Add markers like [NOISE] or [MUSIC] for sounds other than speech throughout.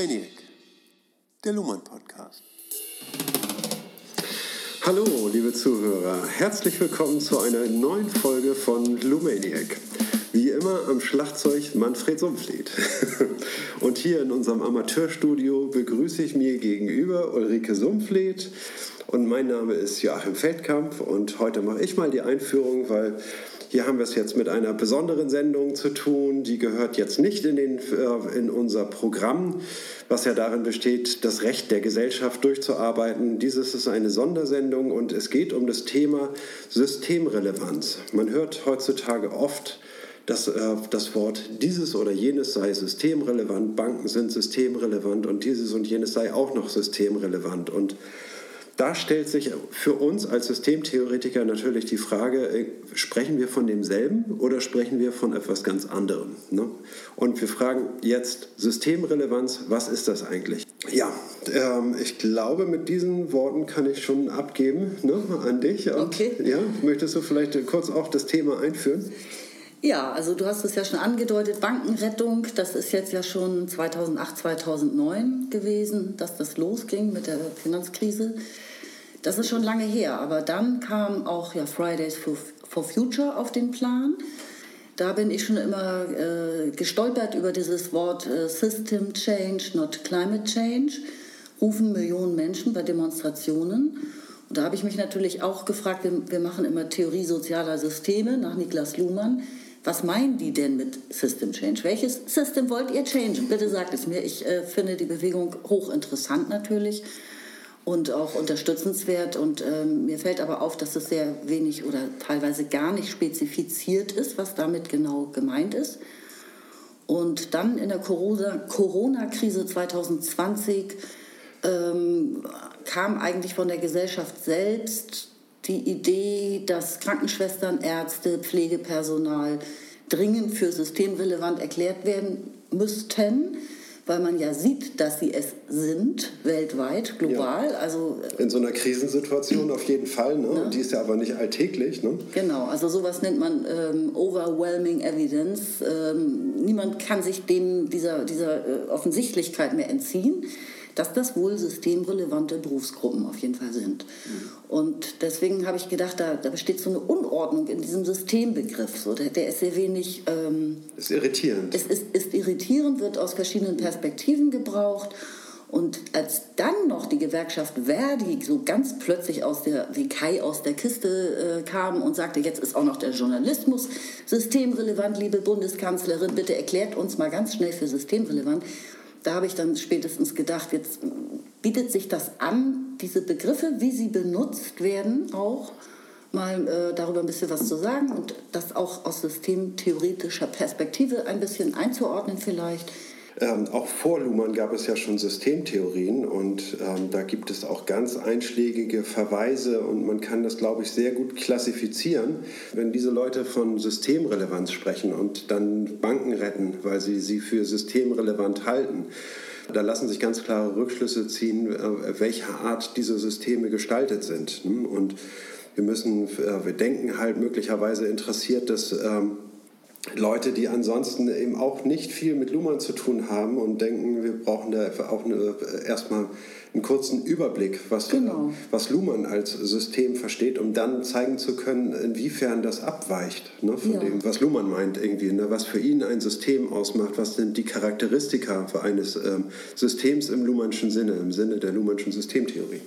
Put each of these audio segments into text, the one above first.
Lumaniac, der Luhmann Podcast. Hallo, liebe Zuhörer, herzlich willkommen zu einer neuen Folge von Lumaniac. Wie immer am Schlagzeug Manfred Sumpflied. [LAUGHS] Und hier in unserem Amateurstudio begrüße ich mir gegenüber Ulrike Sumpflied. Und mein Name ist Joachim Feldkamp und heute mache ich mal die Einführung, weil hier haben wir es jetzt mit einer besonderen Sendung zu tun. Die gehört jetzt nicht in, den, äh, in unser Programm, was ja darin besteht, das Recht der Gesellschaft durchzuarbeiten. Dieses ist eine Sondersendung und es geht um das Thema Systemrelevanz. Man hört heutzutage oft, dass äh, das Wort dieses oder jenes sei systemrelevant, Banken sind systemrelevant und dieses und jenes sei auch noch systemrelevant. Und da stellt sich für uns als Systemtheoretiker natürlich die Frage, äh, sprechen wir von demselben oder sprechen wir von etwas ganz anderem? Ne? Und wir fragen jetzt Systemrelevanz, was ist das eigentlich? Ja, ähm, ich glaube, mit diesen Worten kann ich schon abgeben ne, an dich. Und, okay. Ja, möchtest du vielleicht kurz auch das Thema einführen? Ja, also du hast es ja schon angedeutet, Bankenrettung, das ist jetzt ja schon 2008, 2009 gewesen, dass das losging mit der Finanzkrise. Das ist schon lange her, aber dann kam auch ja, Fridays for, for Future auf den Plan. Da bin ich schon immer äh, gestolpert über dieses Wort äh, System Change, not Climate Change. Rufen Millionen Menschen bei Demonstrationen. Und da habe ich mich natürlich auch gefragt, wir, wir machen immer Theorie sozialer Systeme nach Niklas Luhmann. Was meinen die denn mit System Change? Welches System wollt ihr changen? Bitte sagt es mir. Ich äh, finde die Bewegung hochinteressant natürlich und auch unterstützenswert. Und ähm, mir fällt aber auf, dass es sehr wenig oder teilweise gar nicht spezifiziert ist, was damit genau gemeint ist. Und dann in der Corona-Krise 2020 ähm, kam eigentlich von der Gesellschaft selbst die Idee, dass Krankenschwestern, Ärzte, Pflegepersonal dringend für systemrelevant erklärt werden müssten weil man ja sieht, dass sie es sind, weltweit, global. Ja. Also, In so einer Krisensituation auf jeden Fall, ne? ne? die ist ja aber nicht alltäglich. Ne? Genau, also sowas nennt man ähm, Overwhelming Evidence. Ähm, niemand kann sich dem, dieser, dieser äh, Offensichtlichkeit mehr entziehen dass das wohl systemrelevante Berufsgruppen auf jeden Fall sind. Und deswegen habe ich gedacht, da, da, besteht so eine Unordnung in diesem Systembegriff. So, der, der ist sehr wenig. Ähm, ist irritierend. Es ist, ist irritierend, wird aus verschiedenen Perspektiven gebraucht. Und als dann noch die Gewerkschaft Verdi so ganz plötzlich aus der, wie Kai aus der Kiste äh, kam und sagte, jetzt ist auch noch der Journalismus systemrelevant, liebe Bundeskanzlerin, bitte erklärt uns mal ganz schnell für systemrelevant da habe ich dann spätestens gedacht, jetzt bietet sich das an, diese Begriffe, wie sie benutzt werden, auch mal äh, darüber ein bisschen was zu sagen und das auch aus systemtheoretischer Perspektive ein bisschen einzuordnen vielleicht. Ähm, auch vor Luhmann gab es ja schon Systemtheorien und ähm, da gibt es auch ganz einschlägige Verweise und man kann das, glaube ich, sehr gut klassifizieren. Wenn diese Leute von Systemrelevanz sprechen und dann Banken retten, weil sie sie für systemrelevant halten, da lassen sich ganz klare Rückschlüsse ziehen, äh, welcher Art diese Systeme gestaltet sind. Hm? Und wir müssen, äh, wir denken halt möglicherweise interessiert, dass ähm, Leute, die ansonsten eben auch nicht viel mit Luhmann zu tun haben und denken, wir brauchen da auch eine, erstmal einen kurzen Überblick, was, genau. was Luhmann als System versteht, um dann zeigen zu können, inwiefern das abweicht ne, von ja. dem, was Luhmann meint, irgendwie, ne, was für ihn ein System ausmacht, was sind die Charakteristika eines ähm, Systems im Luhmannschen Sinne, im Sinne der Luhmannschen Systemtheorie.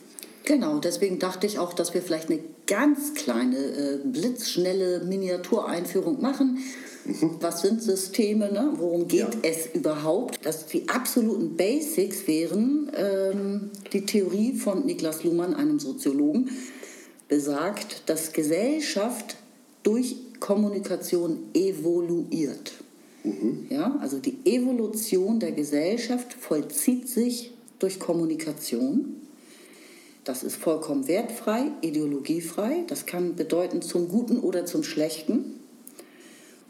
Genau, deswegen dachte ich auch, dass wir vielleicht eine ganz kleine, äh, blitzschnelle Miniatureinführung machen was sind Systeme? Ne? Worum geht ja. es überhaupt? Dass die absoluten Basics wären, ähm, die Theorie von Niklas Luhmann, einem Soziologen, besagt, dass Gesellschaft durch Kommunikation evoluiert. Mhm. Ja, also die Evolution der Gesellschaft vollzieht sich durch Kommunikation. Das ist vollkommen wertfrei, ideologiefrei. Das kann bedeuten zum Guten oder zum Schlechten.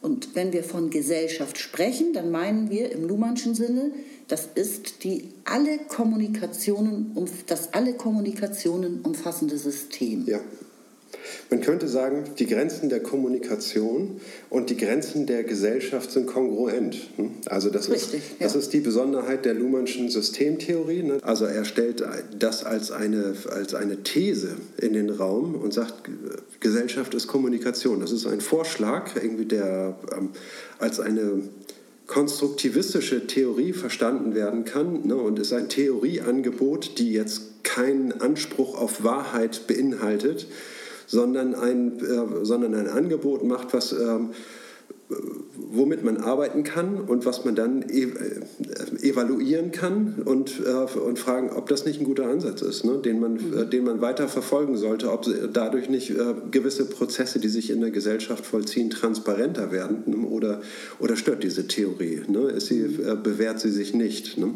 Und wenn wir von Gesellschaft sprechen, dann meinen wir im Luhmannschen Sinne, das ist die alle Kommunikationen, das alle Kommunikationen umfassende System. Ja. Man könnte sagen, die Grenzen der Kommunikation und die Grenzen der Gesellschaft sind kongruent. Hm? Also das, Richtig, ist, das ist die Besonderheit der Luhmannschen Systemtheorie. Ne? Also er stellt das als eine, als eine These in den Raum und sagt, Gesellschaft ist Kommunikation. Das ist ein Vorschlag, irgendwie der ähm, als eine konstruktivistische Theorie verstanden werden kann ne, und ist ein Theorieangebot, die jetzt keinen Anspruch auf Wahrheit beinhaltet, sondern ein, äh, sondern ein Angebot macht, was, äh, womit man arbeiten kann und was man dann ev äh, evaluieren kann und, äh, und fragen, ob das nicht ein guter Ansatz ist, ne, den, man, mhm. den man weiter verfolgen sollte, ob dadurch nicht äh, gewisse Prozesse, die sich in der Gesellschaft vollziehen, transparenter werden ne, oder, oder stört diese Theorie. Ne, ist sie, äh, bewährt sie sich nicht. Ne?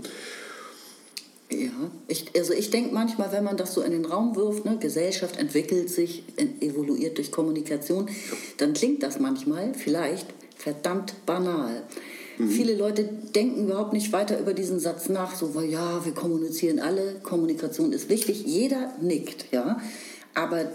Ja, ich, also ich denke manchmal, wenn man das so in den Raum wirft, ne, Gesellschaft entwickelt sich, evoluiert durch Kommunikation, dann klingt das manchmal vielleicht verdammt banal. Mhm. Viele Leute denken überhaupt nicht weiter über diesen Satz nach, so, weil ja, wir kommunizieren alle, Kommunikation ist wichtig, jeder nickt, ja. Aber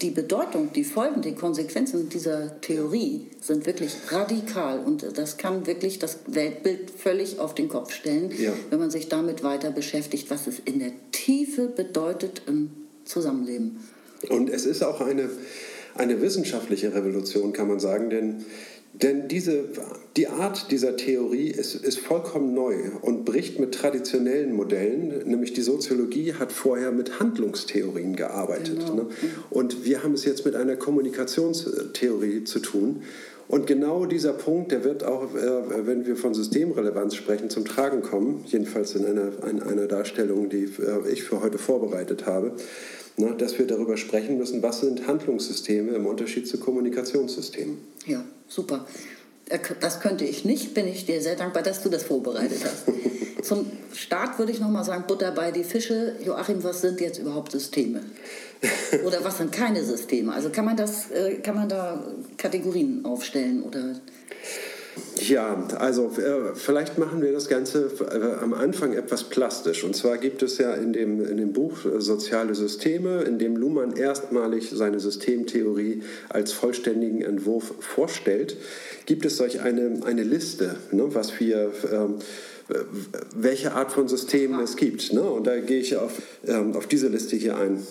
die Bedeutung, die Folgen, die Konsequenzen dieser Theorie sind wirklich radikal und das kann wirklich das Weltbild völlig auf den Kopf stellen, ja. wenn man sich damit weiter beschäftigt, was es in der Tiefe bedeutet im Zusammenleben. Und es ist auch eine, eine wissenschaftliche Revolution, kann man sagen, denn denn diese, die Art dieser Theorie ist, ist vollkommen neu und bricht mit traditionellen Modellen, nämlich die Soziologie hat vorher mit Handlungstheorien gearbeitet. Genau. Ne? Und wir haben es jetzt mit einer Kommunikationstheorie zu tun. Und genau dieser Punkt, der wird auch, äh, wenn wir von Systemrelevanz sprechen, zum Tragen kommen, jedenfalls in einer, in einer Darstellung, die äh, ich für heute vorbereitet habe ne, dass wir darüber sprechen müssen, was sind Handlungssysteme im Unterschied zu Kommunikationssystemen. Ja, super. Äh, das könnte ich nicht, bin ich dir sehr dankbar, dass du das vorbereitet hast. [LAUGHS] Zum Start würde ich noch mal sagen, Butter bei die Fische. Joachim, was sind jetzt überhaupt Systeme? Oder was sind keine Systeme? Also kann man, das, äh, kann man da Kategorien aufstellen oder ja, also äh, vielleicht machen wir das Ganze äh, am Anfang etwas plastisch. Und zwar gibt es ja in dem, in dem Buch äh, Soziale Systeme, in dem Luhmann erstmalig seine Systemtheorie als vollständigen Entwurf vorstellt, gibt es solch eine, eine Liste, ne, was wir ähm, welche Art von Systemen es gibt. Ne? Und da gehe ich auf, ähm, auf diese Liste hier ein.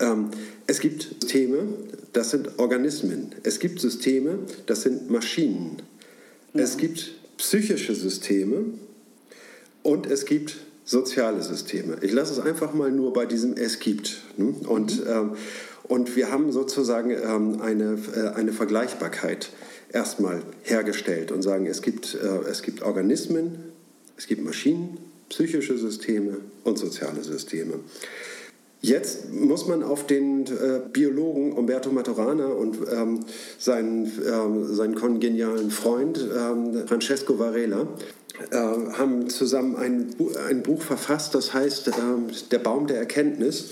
Ähm, es gibt Systeme, das sind Organismen. Es gibt Systeme, das sind Maschinen. Ja. Es gibt psychische Systeme und es gibt soziale Systeme. Ich lasse es einfach mal nur bei diesem Es gibt. Ne? Und, mhm. ähm, und wir haben sozusagen ähm, eine, äh, eine Vergleichbarkeit erstmal hergestellt und sagen, es gibt, äh, es gibt Organismen, es gibt Maschinen, psychische Systeme und soziale Systeme. Jetzt muss man auf den äh, Biologen Umberto Maturana und ähm, seinen, ähm, seinen kongenialen Freund ähm, Francesco Varela äh, haben zusammen ein, ein Buch verfasst, das heißt ähm, Der Baum der Erkenntnis.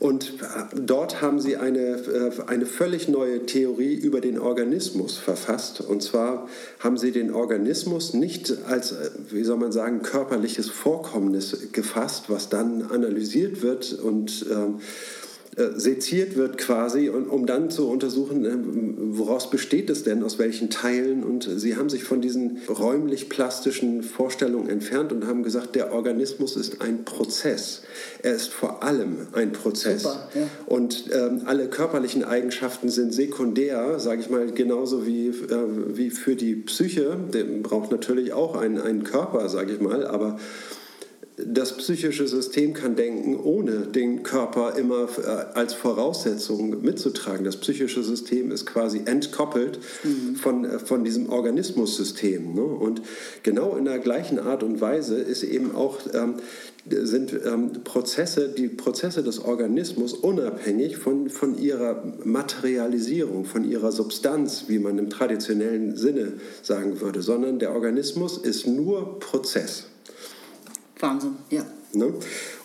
Und dort haben sie eine, äh, eine völlig neue Theorie über den Organismus verfasst. Und zwar haben sie den Organismus nicht als, äh, wie soll man sagen, körperliches Vorkommnis gefasst, was dann analysiert wird und ähm, äh, seziert wird quasi, und, um dann zu untersuchen, äh, woraus besteht es denn, aus welchen Teilen. Und sie haben sich von diesen räumlich-plastischen Vorstellungen entfernt und haben gesagt, der Organismus ist ein Prozess. Er ist vor allem ein Prozess. Super, ja. Und ähm, alle körperlichen Eigenschaften sind sekundär, sage ich mal, genauso wie, äh, wie für die Psyche. Der braucht natürlich auch einen, einen Körper, sage ich mal, aber das psychische System kann denken, ohne den Körper immer äh, als Voraussetzung mitzutragen. Das psychische System ist quasi entkoppelt mhm. von, äh, von diesem Organismussystem. Ne? Und genau in der gleichen Art und Weise ist eben auch, ähm, sind ähm, Prozesse, die Prozesse des Organismus unabhängig von, von ihrer Materialisierung, von ihrer Substanz, wie man im traditionellen Sinne sagen würde, sondern der Organismus ist nur Prozess. Wahnsinn, ja. Ne?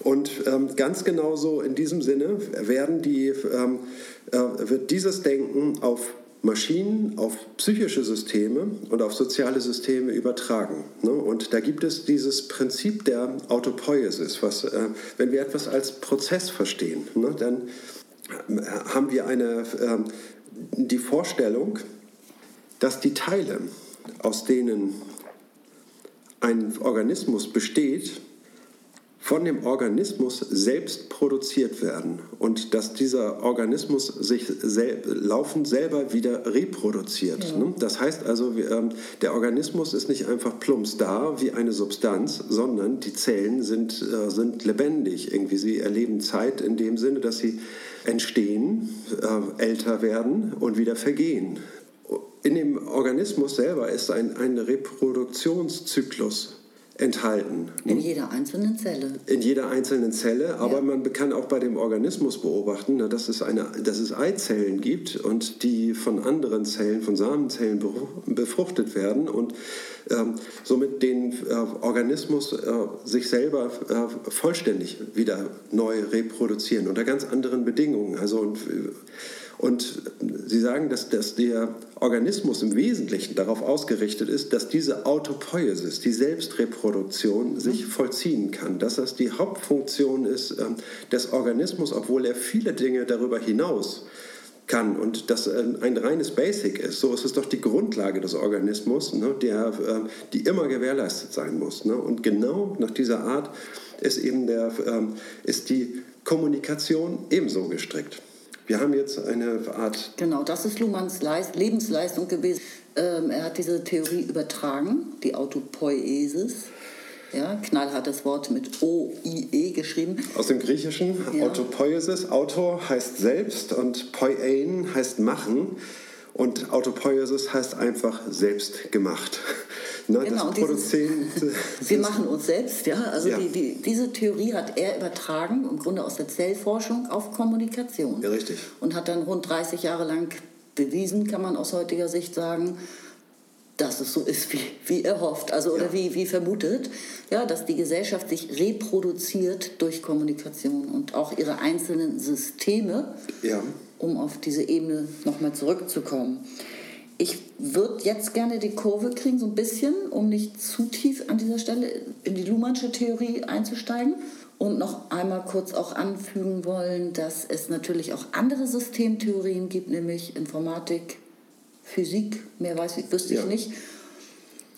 Und ähm, ganz genauso in diesem Sinne werden die, ähm, äh, wird dieses Denken auf Maschinen, auf psychische Systeme und auf soziale Systeme übertragen. Ne? Und da gibt es dieses Prinzip der Autopoiesis, was, äh, wenn wir etwas als Prozess verstehen, ne, dann haben wir eine, äh, die Vorstellung, dass die Teile, aus denen ein Organismus besteht, von dem Organismus selbst produziert werden und dass dieser Organismus sich sel laufend selber wieder reproduziert. Ja. Ne? Das heißt also, ähm, der Organismus ist nicht einfach plumps da wie eine Substanz, sondern die Zellen sind, äh, sind lebendig. Irgendwie sie erleben Zeit in dem Sinne, dass sie entstehen, äh, älter werden und wieder vergehen. In dem Organismus selber ist ein, ein Reproduktionszyklus enthalten. In jeder einzelnen Zelle. In jeder einzelnen Zelle, aber ja. man kann auch bei dem Organismus beobachten, dass es, eine, dass es Eizellen gibt und die von anderen Zellen, von Samenzellen befruchtet werden und ähm, somit den äh, Organismus äh, sich selber äh, vollständig wieder neu reproduzieren unter ganz anderen Bedingungen. Also und, und Sie sagen, dass, dass der Organismus im Wesentlichen darauf ausgerichtet ist, dass diese Autopoiesis, die Selbstreproduktion, sich mhm. vollziehen kann. Dass das die Hauptfunktion ist ähm, des Organismus, obwohl er viele Dinge darüber hinaus kann und das ein reines Basic ist. So ist es doch die Grundlage des Organismus, ne, der, ähm, die immer gewährleistet sein muss. Ne? Und genau nach dieser Art ist eben der, ähm, ist die Kommunikation ebenso gestrickt. Wir haben jetzt eine Art. Genau, das ist Luhmanns Leist Lebensleistung gewesen. Ähm, er hat diese Theorie übertragen, die Autopoiesis. Ja, knallhartes Wort mit O-I-E geschrieben. Aus dem Griechischen, ja. Autopoiesis. Auto heißt selbst und poiein heißt machen. Und Autopoiesis heißt einfach selbst gemacht. [LAUGHS] Ne, genau, [LAUGHS] dieses, wir machen uns selbst, ja. Also ja. Die, die, diese Theorie hat er übertragen, im Grunde aus der Zellforschung auf Kommunikation. Ja, richtig. Und hat dann rund 30 Jahre lang bewiesen, kann man aus heutiger Sicht sagen, dass es so ist, wie, wie er hofft, also oder ja. wie, wie vermutet, ja, dass die Gesellschaft sich reproduziert durch Kommunikation und auch ihre einzelnen Systeme, ja. Um auf diese Ebene nochmal zurückzukommen. Ich würde jetzt gerne die Kurve kriegen, so ein bisschen, um nicht zu tief an dieser Stelle in die Luhmannsche Theorie einzusteigen. Und noch einmal kurz auch anfügen wollen, dass es natürlich auch andere Systemtheorien gibt, nämlich Informatik, Physik, mehr weiß ich, wüsste ja. ich nicht,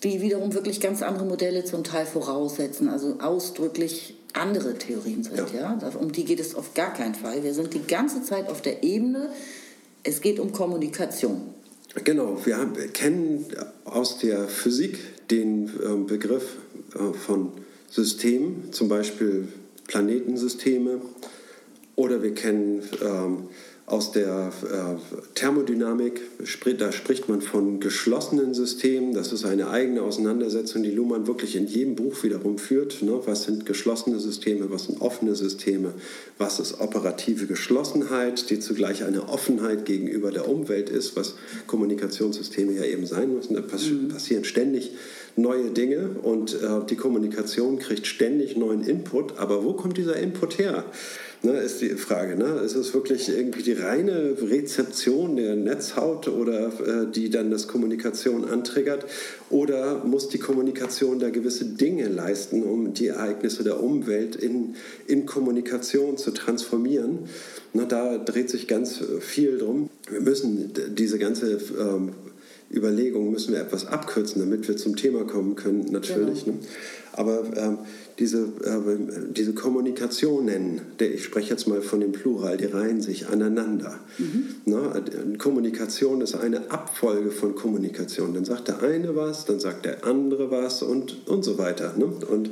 die wiederum wirklich ganz andere Modelle zum Teil voraussetzen, also ausdrücklich andere Theorien sind. Ja. ja. Um die geht es auf gar keinen Fall. Wir sind die ganze Zeit auf der Ebene, es geht um Kommunikation. Genau, wir haben, kennen aus der Physik den äh, Begriff äh, von Systemen, zum Beispiel Planetensysteme, oder wir kennen ähm, aus der äh, Thermodynamik, da spricht man von geschlossenen Systemen. Das ist eine eigene Auseinandersetzung, die Luhmann wirklich in jedem Buch wiederum führt. Ne? Was sind geschlossene Systeme, was sind offene Systeme, was ist operative Geschlossenheit, die zugleich eine Offenheit gegenüber der Umwelt ist, was Kommunikationssysteme ja eben sein müssen. Da pass mhm. passieren ständig neue Dinge und äh, die Kommunikation kriegt ständig neuen Input. Aber wo kommt dieser Input her? Ne, ist die Frage. Ne? Ist es wirklich irgendwie die reine Rezeption der Netzhaut oder äh, die dann das Kommunikation antriggert? Oder muss die Kommunikation da gewisse Dinge leisten, um die Ereignisse der Umwelt in, in Kommunikation zu transformieren? Na, da dreht sich ganz viel drum. Wir müssen diese ganze ähm, Überlegung müssen wir etwas abkürzen, damit wir zum Thema kommen können, natürlich. Genau. Ne? Aber ähm, diese, äh, diese Kommunikationen, der, ich spreche jetzt mal von dem Plural, die reihen sich aneinander. Mhm. Ne? Kommunikation ist eine Abfolge von Kommunikation. Dann sagt der eine was, dann sagt der andere was und, und so weiter. Ne? Und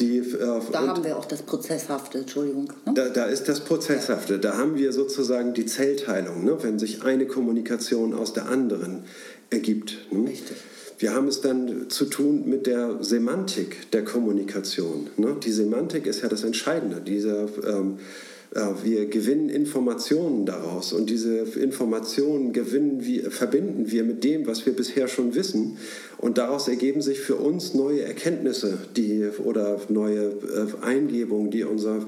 die, äh, da haben wir auch das Prozesshafte, Entschuldigung. Ne? Da, da, ist das Prozesshafte, da haben wir sozusagen die Zellteilung, ne? wenn sich eine Kommunikation aus der anderen ergibt. Ne? Richtig. Wir haben es dann zu tun mit der Semantik der Kommunikation. Ne? Die Semantik ist ja das Entscheidende. Dieser, ähm, äh, wir gewinnen Informationen daraus und diese Informationen gewinnen wir, verbinden wir mit dem, was wir bisher schon wissen. Und daraus ergeben sich für uns neue Erkenntnisse die, oder neue äh, Eingebungen, die unser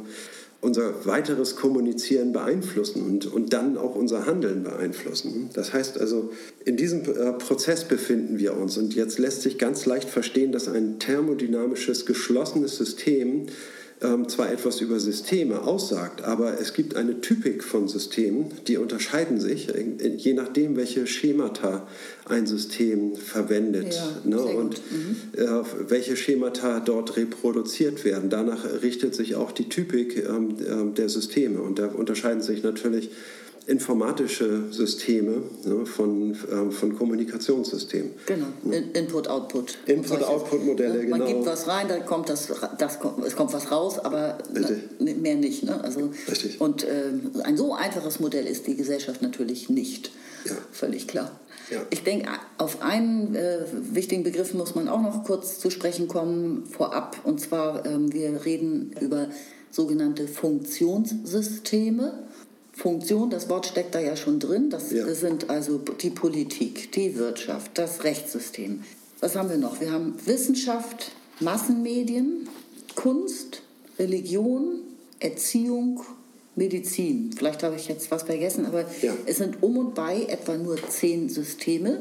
unser weiteres Kommunizieren beeinflussen und, und dann auch unser Handeln beeinflussen. Das heißt also, in diesem äh, Prozess befinden wir uns und jetzt lässt sich ganz leicht verstehen, dass ein thermodynamisches, geschlossenes System ähm, zwar etwas über Systeme aussagt, aber es gibt eine Typik von Systemen, die unterscheiden sich, je nachdem, welche Schemata ein System verwendet Ja, ne, und äh, welche Schemata dort reproduziert werden. Danach richtet sich auch die Typik ähm, ähm, der Systeme. Und da unterscheiden sich natürlich informatische Systeme ne, von, ähm, von Kommunikationssystemen. Genau, In- Input-Output. Input-Output-Modelle, Man genau. gibt was rein, dann kommt das, das kommt, es kommt was raus, aber Richtig. ne, mehr nicht. Ne? Also, Richtig. Und ähm, ein so einfaches Modell ist die Gesellschaft natürlich nicht. Ja. Völlig klar. Ja. Ich denke, auf einen äh, wichtigen Begriff muss man auch noch kurz zu sprechen kommen vorab. Und zwar, ähm, wir reden über sogenannte Funktionssysteme. Funktion, das Wort steckt da ja schon drin. Das Ja. sind also die Politik, die Wirtschaft, das Rechtssystem. Was haben wir noch? Wir haben Wissenschaft, Massenmedien, Kunst, Religion, Erziehung, Medizin. Vielleicht habe ich jetzt was vergessen, aber Ja. es sind um und bei etwa nur zehn Systeme.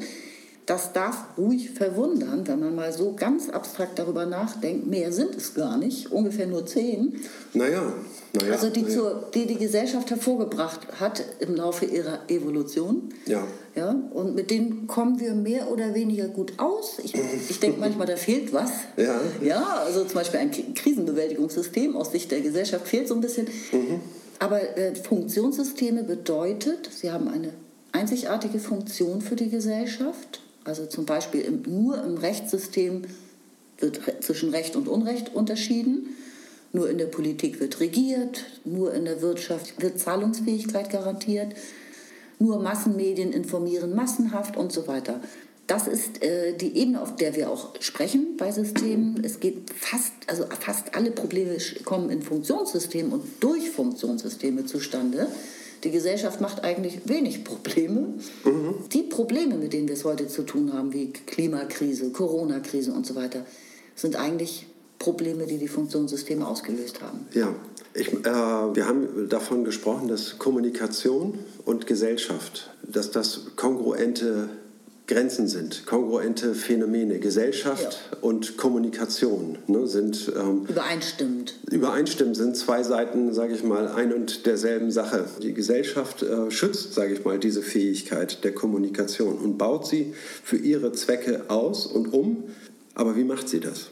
Das darf ruhig verwundern, wenn man mal so ganz abstrakt darüber nachdenkt. Mehr sind es gar nicht, ungefähr nur zehn. Naja, naja. Also die, naja. zur, die die Gesellschaft hervorgebracht hat im Laufe ihrer Evolution. Ja. Ja, und mit denen kommen wir mehr oder weniger gut aus. Ich, ich denke [LAUGHS] manchmal, da fehlt was. Ja. ja, also zum Beispiel ein Krisenbewältigungssystem aus Sicht der Gesellschaft fehlt so ein bisschen. Mhm. Aber äh, Funktionssysteme bedeutet, sie haben eine einzigartige Funktion für die Gesellschaft. Also zum Beispiel im, nur im Rechtssystem wird zwischen Recht und Unrecht unterschieden. Nur in der Politik wird regiert, nur in der Wirtschaft wird Zahlungsfähigkeit garantiert, nur Massenmedien informieren massenhaft und so weiter. Das ist äh, die Ebene, auf der wir auch sprechen bei Systemen. Es geht fast, also fast alle Probleme kommen in Funktionssystemen und durch Funktionssysteme zustande. Die Gesellschaft macht eigentlich wenig Probleme. Die Probleme, mit denen wir es heute zu tun haben, wie Klimakrise, Corona-Krise und so weiter, sind eigentlich Probleme, die die Funktionssysteme ausgelöst haben. Ja, ich, äh, wir haben davon gesprochen, dass Kommunikation und Gesellschaft, dass das kongruente Grenzen sind, kongruente Phänomene. Gesellschaft und Kommunikation ne, sind ähm, Übereinstimmend. übereinstimmend, sind zwei Seiten, sage ich mal, ein und derselben Sache. Die Gesellschaft äh, schützt, sage ich mal, diese Fähigkeit der Kommunikation und baut sie für ihre Zwecke aus und um. Aber wie macht sie das?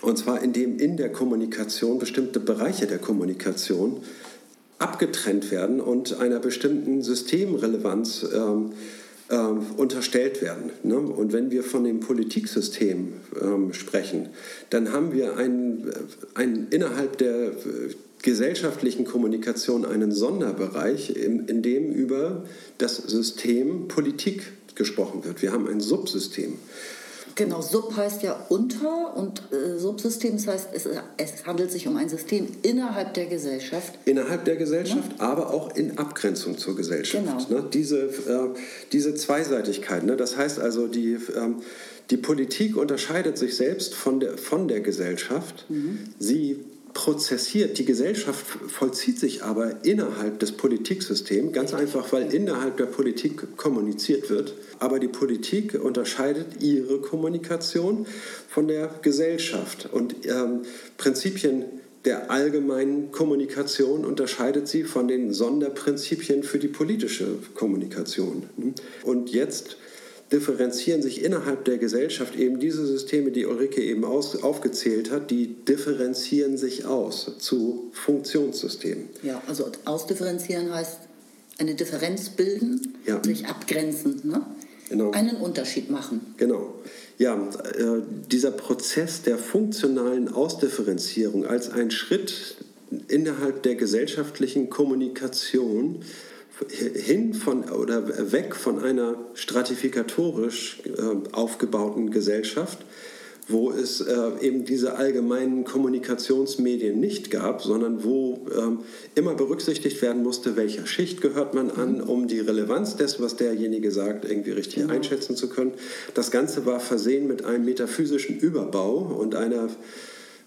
Und zwar indem in der Kommunikation bestimmte Bereiche der Kommunikation abgetrennt werden und einer bestimmten Systemrelevanz ähm, ähm, unterstellt werden. Ne? Und wenn wir von dem Politiksystem ähm, sprechen, dann haben wir ein, ein, innerhalb der äh, gesellschaftlichen Kommunikation einen Sonderbereich, in, in dem über das System Politik gesprochen wird. Wir haben ein Subsystem. Genau, Sub heißt ja unter und äh, Subsystem, das heißt, es, es handelt sich um ein System innerhalb der Gesellschaft. Innerhalb der Gesellschaft, aber auch in Abgrenzung zur Gesellschaft. Genau. Ne? Diese, äh, diese Zweiseitigkeit. Ne? Das heißt also, die, ähm, die Politik unterscheidet sich selbst von der, von der Gesellschaft. Sie prozessiert, die Gesellschaft vollzieht sich aber innerhalb des Politiksystems, ganz einfach, weil innerhalb der Politik kommuniziert wird. Aber die Politik unterscheidet ihre Kommunikation von der Gesellschaft. Und ähm, Prinzipien der allgemeinen Kommunikation unterscheidet sie von den Sonderprinzipien für die politische Kommunikation. Und jetzt differenzieren sich innerhalb der Gesellschaft eben diese Systeme, die Ulrike eben aus, aufgezählt hat, die differenzieren sich aus zu Funktionssystemen. Ja, also ausdifferenzieren heißt eine Differenz bilden, Ja. sich abgrenzen, ne? Genau. einen Unterschied machen. Genau. Ja, äh, dieser Prozess der funktionalen Ausdifferenzierung als ein Schritt innerhalb der gesellschaftlichen Kommunikation hin von oder weg von einer stratifikatorisch äh, aufgebauten Gesellschaft, wo es äh, eben diese allgemeinen Kommunikationsmedien nicht gab, sondern wo ähm, immer berücksichtigt werden musste, welcher Schicht gehört man an, um die Relevanz des, was derjenige sagt, irgendwie richtig einschätzen zu können. Das Ganze war versehen mit einem metaphysischen Überbau und einer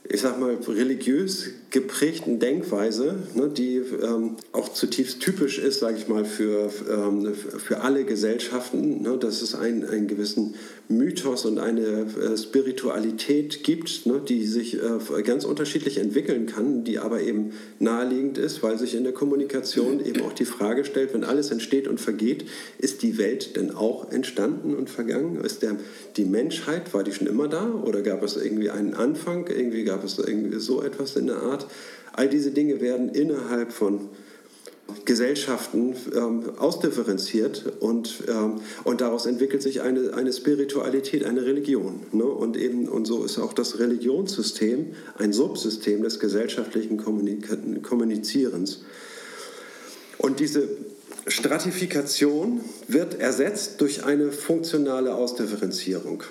ich sag mal, religiös geprägten Denkweise, ne, die ähm, auch zutiefst typisch ist, sage ich mal, für, ähm, für alle Gesellschaften, ne, dass es einen, einen gewissen Mythos und eine äh, Spiritualität gibt, ne, die sich äh, ganz unterschiedlich entwickeln kann, die aber eben naheliegend ist, weil sich in der Kommunikation eben auch die Frage stellt, wenn alles entsteht und vergeht, ist die Welt denn auch entstanden und vergangen? Ist der, die Menschheit, war die schon immer da oder gab es irgendwie einen Anfang, irgendwie gab es so etwas in der Art? All diese Dinge werden innerhalb von Gesellschaften ähm, ausdifferenziert und, ähm, und daraus entwickelt sich eine, eine Spiritualität, eine Religion. Ne? Und, eben, und so ist auch das Religionssystem ein Subsystem des gesellschaftlichen Kommunika Kommunizierens. Und diese Stratifikation wird ersetzt durch eine funktionale Ausdifferenzierung.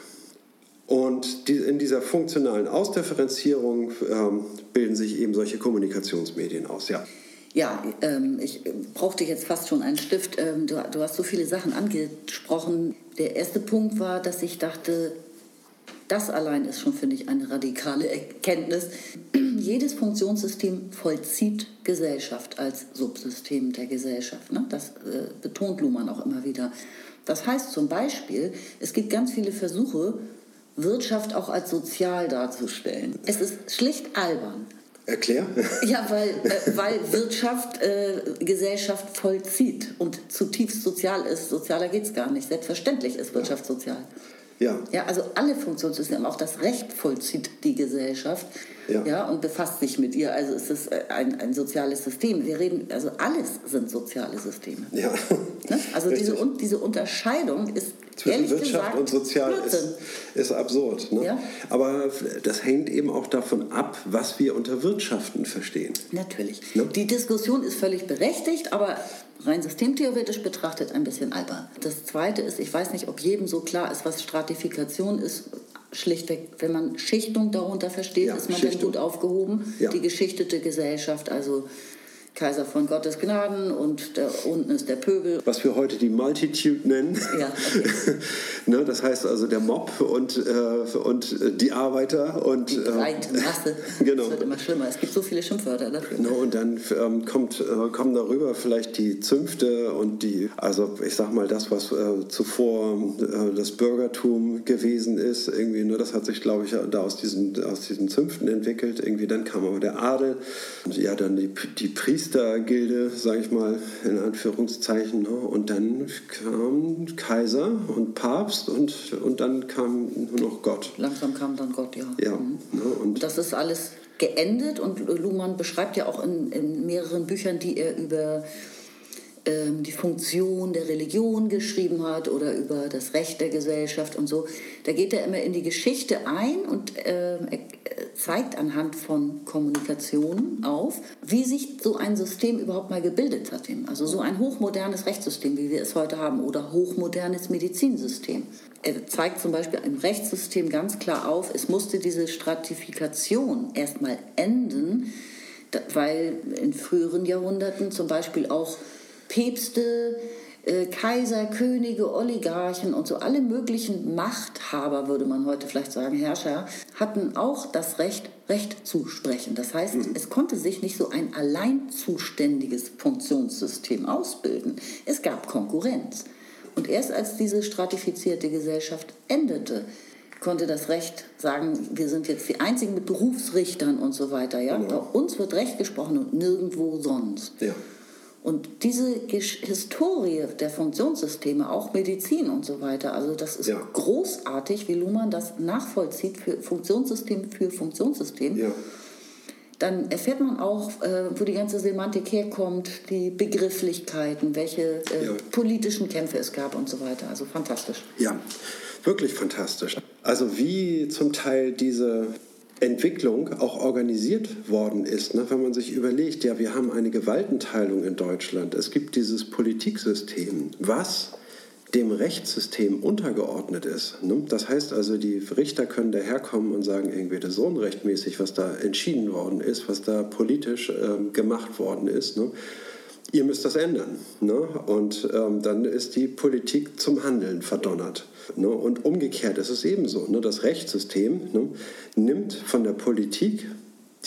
Und in dieser funktionalen Ausdifferenzierung ähm, bilden sich eben solche Kommunikationsmedien aus. Ja. Ja, ähm, ich brauchte jetzt fast schon einen Stift. Ähm, du, du, hast so viele Sachen angesprochen. Der erste Punkt war, dass ich dachte, das allein ist schon, finde ich, eine radikale Erkenntnis. [CLEARS THROAT] Jedes Funktionssystem vollzieht Gesellschaft als Subsystem der Gesellschaft. Ne? Das äh, betont Luhmann auch immer wieder. Das heißt zum Beispiel, es gibt ganz viele Versuche, Wirtschaft auch als sozial darzustellen. Es ist schlicht albern. Erklär. Ja, weil, äh, weil Wirtschaft äh, Gesellschaft vollzieht und zutiefst sozial ist. Sozialer geht es gar nicht. Selbstverständlich ist Wirtschaft sozial. Ja. ja. Also alle Funktionssysteme, auch das Recht vollzieht die Gesellschaft ja. ja und befasst sich mit ihr. Also es ist äh, ein, ein soziales System. Wir reden, also alles sind soziale Systeme. Ja. Ne? Also diese, diese Unterscheidung ist zwischen Wirtschaft gesagt, und Sozial ist, ist, absurd. Ne? Ja. Aber das hängt eben auch davon ab, was wir unter Wirtschaften verstehen. Natürlich. Ne? Die Diskussion ist völlig berechtigt, aber rein systemtheoretisch betrachtet ein bisschen albern. Das Zweite ist, ich weiß nicht, ob jedem so klar ist, was Stratifikation ist. Schlichtweg, wenn man Schichtung darunter versteht, ja, ist man Schichtung. dann gut aufgehoben. Ja. Die geschichtete Gesellschaft, also Kaiser von Gottes Gnaden und da unten ist der Pöbel. Was wir heute die Multitude nennen. Ja, [LAUGHS] okay. ne, das heißt also der Mob und, äh, und die Arbeiter. Und, die äh, breite [LAUGHS] Masse. genau. Das wird immer schlimmer. Es gibt so viele Schimpfwörter dafür. Genau, und dann ähm, kommt, äh, kommen darüber vielleicht die Zünfte und die, also ich sag mal, das, was äh, zuvor äh, das Bürgertum gewesen ist, irgendwie, ne, das hat sich, glaube ich, da aus diesen, aus diesen Zünften entwickelt. Irgendwie, dann kam aber der Adel und ja, dann die, die Priester Priestergilde, sage ich mal, in Anführungszeichen. Ne? Und dann kam Kaiser und Papst und, und dann kam nur noch Gott. Langsam kam dann Gott, ja. ja mhm. ne? und das ist alles geendet und Luhmann beschreibt ja auch in, in mehreren Büchern, die er über die Funktion der Religion geschrieben hat oder über das Recht der Gesellschaft und so. Da geht er immer in die Geschichte ein und äh, zeigt anhand von Kommunikation auf, wie sich so ein System überhaupt mal gebildet hat. Also so ein hochmodernes Rechtssystem, wie wir es heute haben, oder hochmodernes Medizinsystem. Er zeigt zum Beispiel im Rechtssystem ganz klar auf, es musste diese Stratifikation erstmal enden, weil in früheren Jahrhunderten zum Beispiel auch Päpste, äh, Kaiser, Könige, Oligarchen und so alle möglichen Machthaber, würde man heute vielleicht sagen, Herrscher, hatten auch das Recht, Recht zu sprechen. Das heißt, mhm. es konnte sich nicht so ein allein zuständiges Funktionssystem ausbilden. Es gab Konkurrenz. Und erst als diese stratifizierte Gesellschaft endete, konnte das Recht sagen, wir sind jetzt die einzigen mit Berufsrichtern und so weiter. Ja? Genau. Bei uns wird Recht gesprochen und nirgendwo sonst. Ja. Und diese Historie der Funktionssysteme, auch Medizin und so weiter, also das ist ja. großartig, wie Luhmann das nachvollzieht für Funktionssystem für Funktionssystem. Ja. Dann erfährt man auch, äh, wo die ganze Semantik herkommt, die Begrifflichkeiten, welche äh, ja. politischen Kämpfe es gab und so weiter. Also fantastisch. Ja, wirklich fantastisch. Also wie zum Teil diese Entwicklung auch organisiert worden ist. Ne? Wenn man sich überlegt, ja, wir haben eine Gewaltenteilung in Deutschland, es gibt dieses Politiksystem, was dem Rechtssystem untergeordnet ist. Ne? Das heißt also, die Richter können daherkommen und sagen, irgendwie das ist unrechtmäßig, was da entschieden worden ist, was da politisch äh, gemacht worden ist. Ne? ihr müsst das ändern. Ne? Und ähm, dann ist die Politik zum Handeln verdonnert. Ne? Und umgekehrt ist es ebenso. Ne? Das Rechtssystem ne, nimmt von der Politik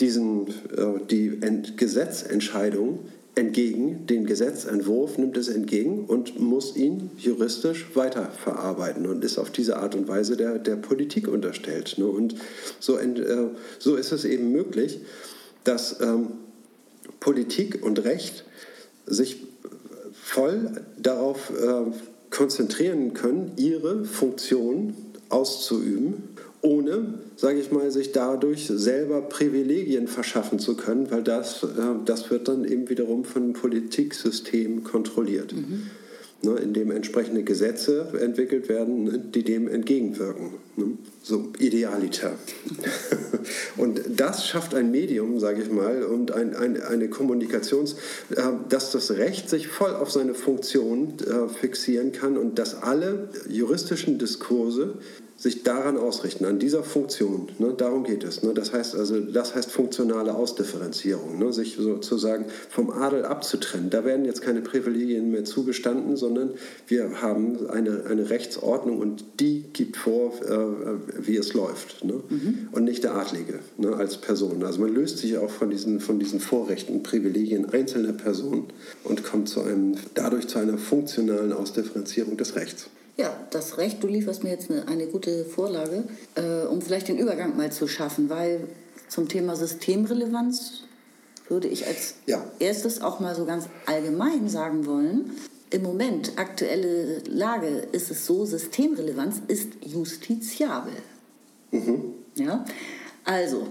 diesen, äh, die Ent Gesetzentscheidung entgegen, den Gesetzentwurf nimmt es entgegen und muss ihn juristisch weiterverarbeiten und ist auf diese Art und Weise der, der Politik unterstellt. Ne? Und so, äh, so ist es eben möglich, dass ähm, Politik und Recht sich voll darauf äh, konzentrieren können, ihre Funktion auszuüben, ohne, sage ich mal, sich dadurch selber Privilegien verschaffen zu können, weil das, äh, das wird dann eben wiederum von dem Politiksystem kontrolliert. Mhm ne, in dem entsprechende Gesetze entwickelt werden, die dem entgegenwirken. Ne? So idealiter. [LAUGHS] und das schafft ein Medium, sage ich mal, und ein, ein, eine Kommunikations, äh, dass das Recht sich voll auf seine Funktion äh, fixieren kann und dass alle juristischen Diskurse sich daran ausrichten, an dieser Funktion. Ne, darum geht es. Ne, das heißt also, das heißt funktionale Ausdifferenzierung, ne, sich sozusagen vom Adel abzutrennen. Da werden jetzt keine Privilegien mehr zugestanden, sondern wir haben eine, eine Rechtsordnung und die gibt vor, äh, wie es läuft. Ne? Mhm. Und nicht der Adlige ne, als Person. Also man löst sich auch von diesen, von diesen Vorrechten, Privilegien einzelner Personen und kommt zu einem, dadurch zu einer funktionalen Ausdifferenzierung des Rechts. Ja, das Recht, du lieferst mir jetzt eine, eine gute Vorlage, äh, um vielleicht den Übergang mal zu schaffen, weil zum Thema Systemrelevanz würde ich als ja. erstes auch mal so ganz allgemein sagen wollen, im Moment, aktuelle Lage, ist es so, Systemrelevanz ist justiziabel. Mhm. Ja, also,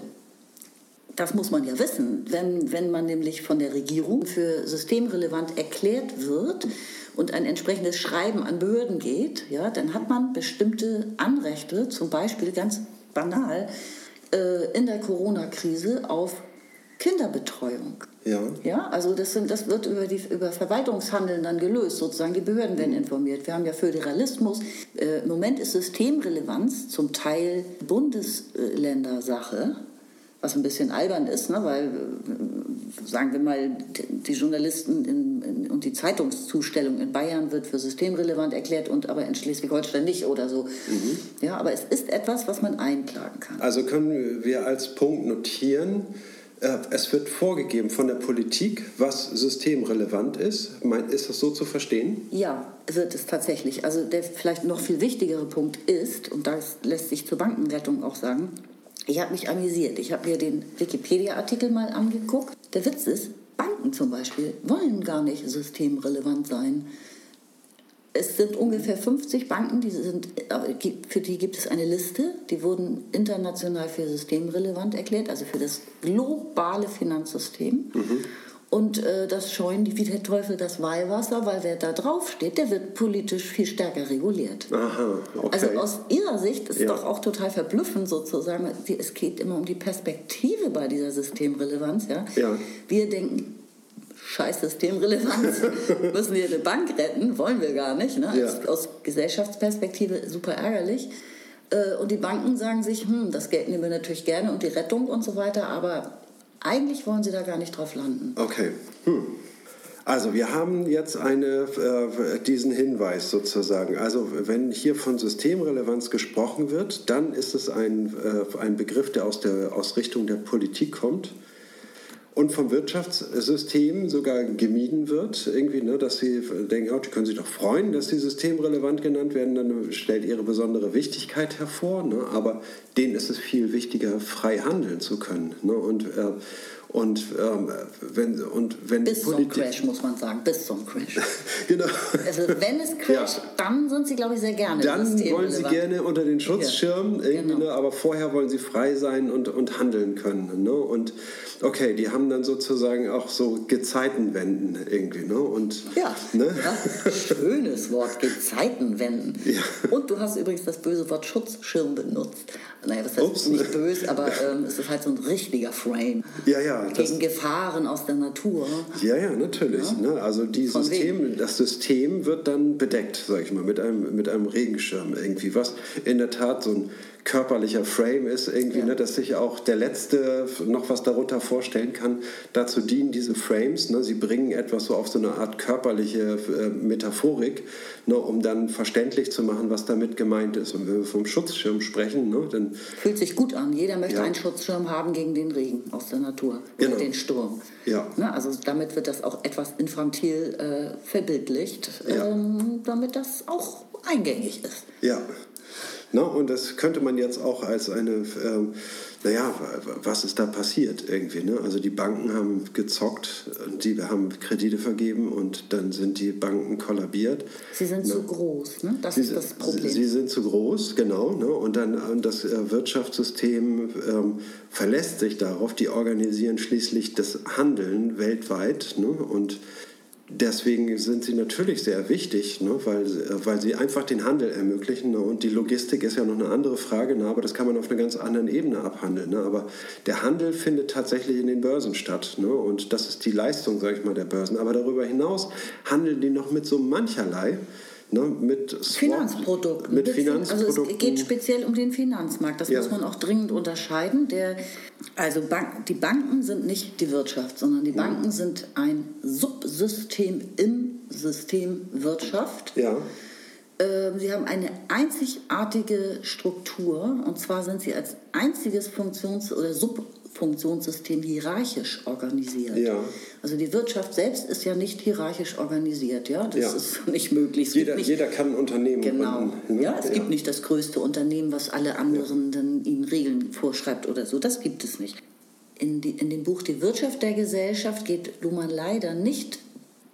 das muss man ja wissen. Wenn, wenn man nämlich von der Regierung für systemrelevant erklärt wird, und ein entsprechendes Schreiben an Behörden geht, ja, dann hat man bestimmte Anrechte, zum Beispiel ganz banal äh, in der Corona-Krise auf Kinderbetreuung. Ja. ja also das, sind, das wird über, die, über Verwaltungshandeln dann gelöst, sozusagen. Die Behörden werden informiert. Wir haben ja Föderalismus. Äh, Im Moment ist Systemrelevanz zum Teil Bundesländersache was ein bisschen albern ist, ne? weil, äh, sagen wir mal, die Journalisten in, in, und die Zeitungszustellung in Bayern wird für systemrelevant erklärt und aber in Schleswig-Holstein nicht oder so. Mhm. Ja, aber es ist etwas, was man einklagen kann. Also können wir als Punkt notieren, äh, es wird vorgegeben von der Politik, was systemrelevant ist. Ist das so zu verstehen? Ja, wird es tatsächlich. Also der vielleicht noch viel wichtigere Punkt ist, und das lässt sich zur Bankenrettung auch sagen, ich habe mich amüsiert. Ich habe mir den Wikipedia-Artikel mal angeguckt. Der Witz ist, Banken zum Beispiel wollen gar nicht systemrelevant sein. Es sind ungefähr 50 Banken, die sind, für die gibt es eine Liste. Die wurden international für systemrelevant erklärt, also für das globale Finanzsystem. Mhm. Und äh, das scheuen die wie der Teufel das Weihwasser, weil wer da drauf steht, der wird politisch viel stärker reguliert. Aha, okay. Also aus ihrer Sicht ist ja. doch auch total verblüffend sozusagen, es geht immer um die Perspektive bei dieser Systemrelevanz. Ja? ja. Wir denken, scheiß Systemrelevanz, [LAUGHS] müssen wir eine Bank retten, wollen wir gar nicht. Ne? Ja. Aus Gesellschaftsperspektive super ärgerlich. Äh, und die Banken sagen sich, hm, das Geld nehmen wir natürlich gerne und die Rettung und so weiter, aber eigentlich wollen sie da gar nicht drauf landen. Okay. Hm. Also wir haben jetzt eine, äh, diesen Hinweis sozusagen. Also wenn hier von Systemrelevanz gesprochen wird, dann ist es ein, äh, ein Begriff, der aus, der aus Richtung der Politik kommt und vom Wirtschaftssystem sogar gemieden wird, irgendwie, ne, dass sie denken, oh, die können sich doch freuen, dass sie systemrelevant genannt werden, dann stellt ihre besondere Wichtigkeit hervor, ne, aber denen ist es viel wichtiger, frei handeln zu können. Ne, und äh, und, ähm, wenn, und wenn bis zum Crash, muss man sagen, bis zum Crash. [LAUGHS] genau. Also wenn es crasht, ja. dann sind sie, glaube ich, sehr gerne. Dann wollen sie gerne unter den Schutzschirm, ja. genau. ne, aber vorher wollen sie frei sein und, und handeln können. Ne? Und okay, die haben dann sozusagen auch so Gezeitenwenden irgendwie. Ne? Und, ja, ne? ja, schönes Wort, Gezeitenwenden. Ja. Und du hast übrigens das böse Wort Schutzschirm benutzt. Naja, das heißt Ups. nicht böse, aber ähm, es ist halt so ein richtiger Frame. Ja, ja. Gegen Gefahren aus der Natur. Ja, ja, natürlich. Ja? Ne? Also die System, das System wird dann bedeckt, sage ich mal, mit einem, mit einem Regenschirm irgendwie, was in der Tat so ein körperlicher Frame ist, irgendwie, Ja. ne, dass sich auch der Letzte noch was darunter vorstellen kann. Dazu dienen diese Frames. Ne, sie bringen etwas so auf so eine Art körperliche äh, Metaphorik, ne, um dann verständlich zu machen, was damit gemeint ist. Und wenn wir vom Schutzschirm sprechen, ne, dann Fühlt sich gut an. Jeder möchte Ja. einen Schutzschirm haben gegen den Regen aus der Natur Genau. oder den Sturm. Ja. Ne, also damit wird das auch etwas infantil äh, verbildlicht, Ja. ähm, damit das auch eingängig ist. Ja. Na, und das könnte man jetzt auch als eine, ähm, naja, was ist da passiert irgendwie? Ne? Also die Banken haben gezockt, die haben Kredite vergeben und dann sind die Banken kollabiert. Sie sind zu groß, ne? das Sie, ist das Problem. sie sind zu groß, genau. Ne? Und dann und das äh, Wirtschaftssystem ähm, verlässt sich darauf. Die organisieren schließlich das Handeln weltweit. Ne? Und deswegen sind sie natürlich sehr wichtig, ne? weil, sie- äh, weil sie einfach den Handel ermöglichen. Ne? Und die Logistik ist ja noch eine andere Frage, ne? aber das kann man auf einer ganz anderen Ebene abhandeln. Ne? Aber der Handel findet tatsächlich in den Börsen statt. Ne? Und das ist die Leistung, sage ich mal, der Börsen. Aber darüber hinaus handeln die noch mit so mancherlei. Ne? Mit Swap- Finanzprodukten. Mit Also Finanzprodukten. es geht speziell um den Finanzmarkt. Das Ja. muss man auch dringend unterscheiden. Der, also Bank, die Banken sind nicht die Wirtschaft, sondern die Mhm. Banken sind ein Subsystem im System Wirtschaft. ja. Ähm, Sie haben eine einzigartige Struktur und zwar sind sie als einziges Funktions- oder Subfunktionssystem hierarchisch organisiert. Ja. Also die Wirtschaft selbst ist ja nicht hierarchisch organisiert, ja, das Ja. ist [LAUGHS] nicht möglich. Es Jeder, nicht, jeder kann ein Unternehmen Genau. gründen. ne? Ja, es gibt nicht das größte Unternehmen, was alle anderen dann ihnen Regeln vorschreibt oder so. Das gibt es nicht. In, die, in dem Buch Die Wirtschaft der Gesellschaft geht Luhmann leider nicht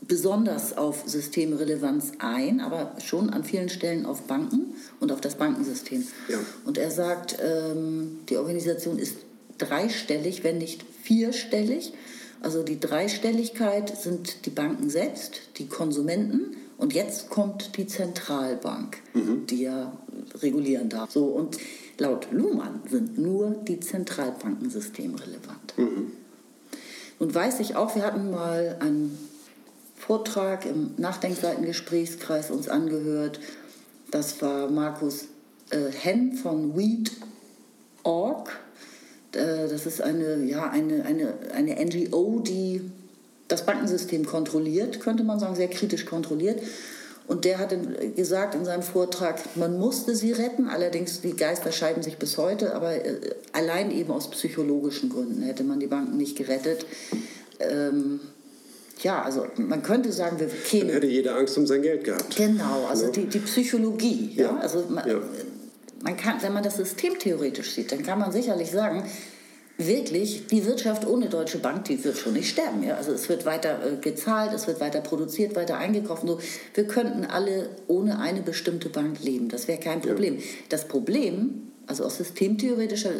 besonders auf Systemrelevanz ein, aber schon an vielen Stellen auf Banken und auf das Bankensystem. Ja. Und er sagt, ähm, die Organisation ist dreistellig, wenn nicht vierstellig. Also die Dreistelligkeit sind die Banken selbst, die Konsumenten und jetzt kommt die Zentralbank, die ja regulieren darf. So, und laut Luhmann sind nur die Zentralbanken systemrelevant. Nun weiß ich auch, wir hatten mal einen Vortrag im Nachdenkseitengesprächskreis uns angehört. Das war Markus äh, Henn von Weed.org. Äh, das ist eine, ja, eine, eine, eine NGO, die das Bankensystem kontrolliert, könnte man sagen, sehr kritisch kontrolliert. Und der hat gesagt in seinem Vortrag, man musste sie retten, allerdings die Geister scheiden sich bis heute, aber äh, allein eben aus psychologischen Gründen hätte man die Banken nicht gerettet. Ähm, ja, also man könnte sagen, wir Dann kämen hätte jeder Angst um sein Geld gehabt. Genau, also Ja. die, die Psychologie. Ja? Ja, Also man, ja. Man kann, wenn man das System theoretisch sieht, dann kann man sicherlich sagen, wirklich, die Wirtschaft ohne Deutsche Bank, die wird schon nicht sterben. Ja? Also es wird weiter äh, gezahlt, es wird weiter produziert, weiter eingekauft. So, wir könnten alle ohne eine bestimmte Bank leben. Das wäre kein Problem. Das Problem, also aus systemtheoretischer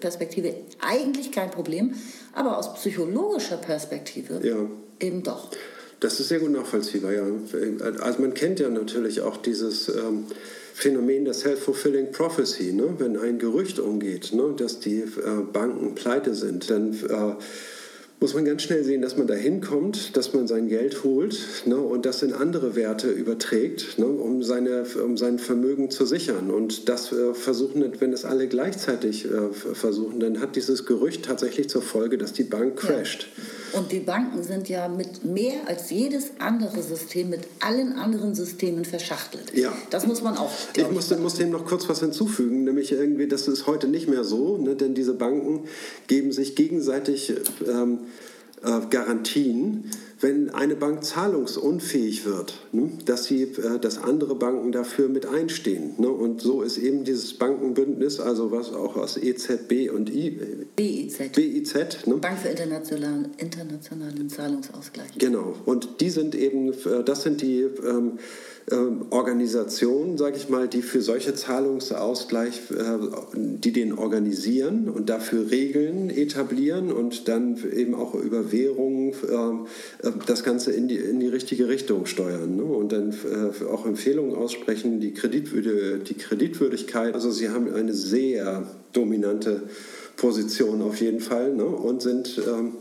Perspektive eigentlich kein Problem, aber aus psychologischer Perspektive Ja. eben doch. Das ist sehr gut nachvollziehbar, ja. Also man kennt ja natürlich auch dieses ähm, Phänomen der Self-Fulfilling Prophecy. Ne? Wenn ein Gerücht umgeht, ne, dass die äh, Banken pleite sind, dann äh, muss man ganz schnell sehen, dass man da hinkommt, dass man sein Geld holt ne, und das in andere Werte überträgt, ne, um, seine, um sein Vermögen zu sichern. Und das äh, versuchen, wenn es alle gleichzeitig äh, versuchen, dann hat dieses Gerücht tatsächlich zur Folge, dass die Bank crasht. Und die Banken sind ja mit mehr als jedes andere System mit allen anderen Systemen verschachtelt. Ja. Das muss man auch. Ich glaub muss, muss dem noch kurz was hinzufügen, nämlich irgendwie, das ist heute nicht mehr so, ne, denn diese Banken geben sich gegenseitig ähm, äh, Garantien, wenn eine Bank zahlungsunfähig wird, ne, dass, sie, äh, dass andere Banken dafür mit einstehen. Ne, und so ist eben dieses Bankenbündnis, also was auch aus EZB und I, BIZ. BIZ, ne, Bank für internationalen, internationalen Zahlungsausgleich. Genau. Und die sind eben, äh, das sind die ähm, ähm, Organisationen, sage ich mal, die für solche Zahlungsausgleich, äh, die den organisieren und dafür Regeln etablieren und dann eben auch über Währungen äh, äh, das Ganze in die, in die richtige Richtung steuern. Ne? Und dann auch Empfehlungen aussprechen, die, Kreditwürde, die Kreditwürdigkeit. Also sie haben eine sehr dominante Position auf jeden Fall ne? und sind, ähm,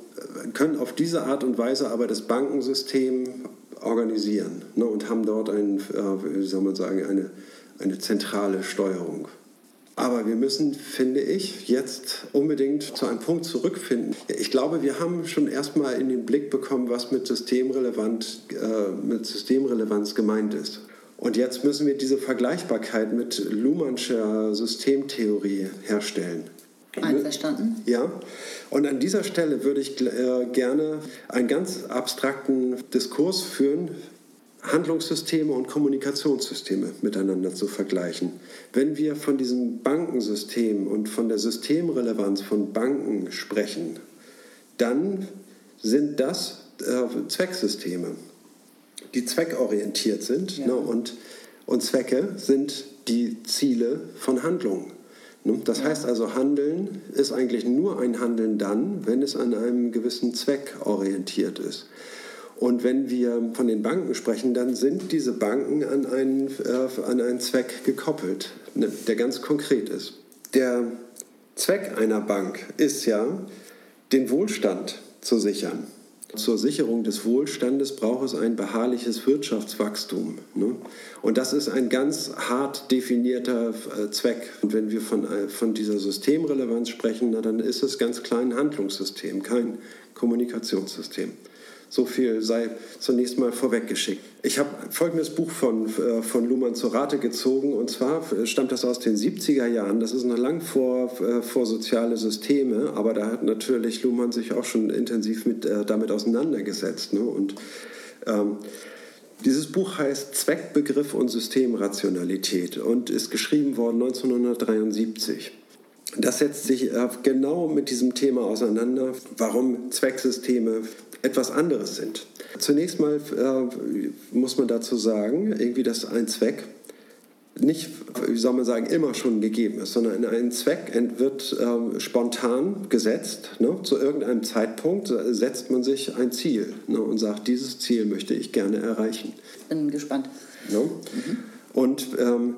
können auf diese Art und Weise aber das Bankensystem organisieren ne? und haben dort ein, äh, wie soll man sagen, eine, eine zentrale Steuerung. Aber wir müssen, finde ich, jetzt unbedingt zu einem Punkt zurückfinden. Ich glaube, wir haben schon erstmal in den Blick bekommen, was mit, systemrelevant, äh, mit Systemrelevanz gemeint ist. Und jetzt müssen wir diese Vergleichbarkeit mit Luhmannscher Systemtheorie herstellen. Einverstanden? Ja. Und an dieser Stelle würde ich äh, gerne einen ganz abstrakten Diskurs führen, Handlungssysteme und Kommunikationssysteme miteinander zu vergleichen. Wenn wir von diesem Bankensystem und von der Systemrelevanz von Banken sprechen, dann sind das äh, Zwecksysteme, die zweckorientiert sind. Ja. Ne, und, und Zwecke sind die Ziele von Handlungen. Das heißt also, Handeln ist eigentlich nur ein Handeln dann, wenn es an einem gewissen Zweck orientiert ist. Und wenn wir von den Banken sprechen, dann sind diese Banken an einen, äh, an einen Zweck gekoppelt, ne, der ganz konkret ist. Der Zweck einer Bank ist ja, den Wohlstand zu sichern. Zur Sicherung des Wohlstandes braucht es ein beharrliches Wirtschaftswachstum. Ne? Und das ist ein ganz hart definierter äh, Zweck. Und wenn wir von, äh, von dieser Systemrelevanz sprechen, na, dann ist es ganz klein ein Handlungssystem, kein Kommunikationssystem. So viel sei zunächst mal vorweggeschickt. Ich habe folgendes Buch von, äh, von Luhmann zur Rate gezogen und zwar stammt das aus den 70er Jahren. Das ist noch lang vor, äh, vor soziale Systeme, aber da hat natürlich Luhmann sich auch schon intensiv mit, äh, damit auseinandergesetzt. Ne? Und ähm, dieses Buch heißt Zweckbegriff und Systemrationalität und ist geschrieben worden 1973. Das setzt sich genau mit diesem Thema auseinander, warum Zwecksysteme etwas anderes sind. Zunächst mal äh, muss man dazu sagen, irgendwie, dass ein Zweck nicht, wie soll man sagen, immer schon gegeben ist, sondern ein Zweck wird äh, spontan gesetzt. Ne? Zu irgendeinem Zeitpunkt setzt man sich ein Ziel ne? und sagt, dieses Ziel möchte ich gerne erreichen. Bin gespannt. Ne? Mhm. Und ähm,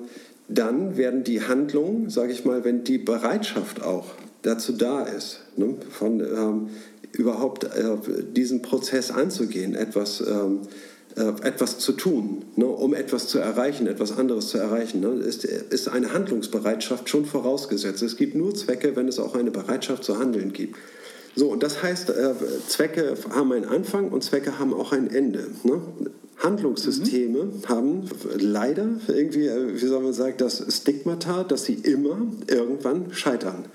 dann werden die Handlungen, sage ich mal, wenn die Bereitschaft auch dazu da ist, ne? von ähm, überhaupt äh, diesen Prozess anzugehen, etwas, ähm, äh, etwas zu tun, ne, um etwas zu erreichen, etwas anderes zu erreichen, ne, ist, ist eine Handlungsbereitschaft schon vorausgesetzt. Es gibt nur Zwecke, wenn es auch eine Bereitschaft zu handeln gibt. So, und das heißt, äh, Zwecke haben einen Anfang und Zwecke haben auch ein Ende. Ne? Handlungssysteme mhm. haben leider irgendwie, äh, wie soll man sagen, das Stigmata, dass sie immer irgendwann scheitern.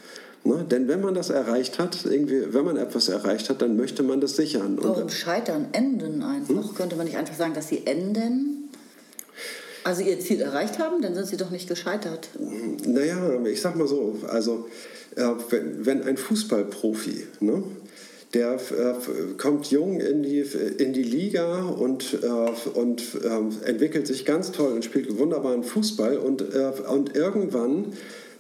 Ne? Denn wenn man das erreicht hat, irgendwie, wenn man etwas erreicht hat, dann möchte man das sichern. Warum Und, scheitern? Enden einfach. Hm? Könnte man nicht einfach sagen, dass sie enden? Also ihr Ziel erreicht haben, dann sind sie doch nicht gescheitert. Naja, ich sag mal so, also äh, wenn, wenn, ein Fußballprofi, ne, der äh, kommt jung in die, in die Liga und, äh, und äh, entwickelt sich ganz toll und spielt wunderbaren Fußball und, und irgendwann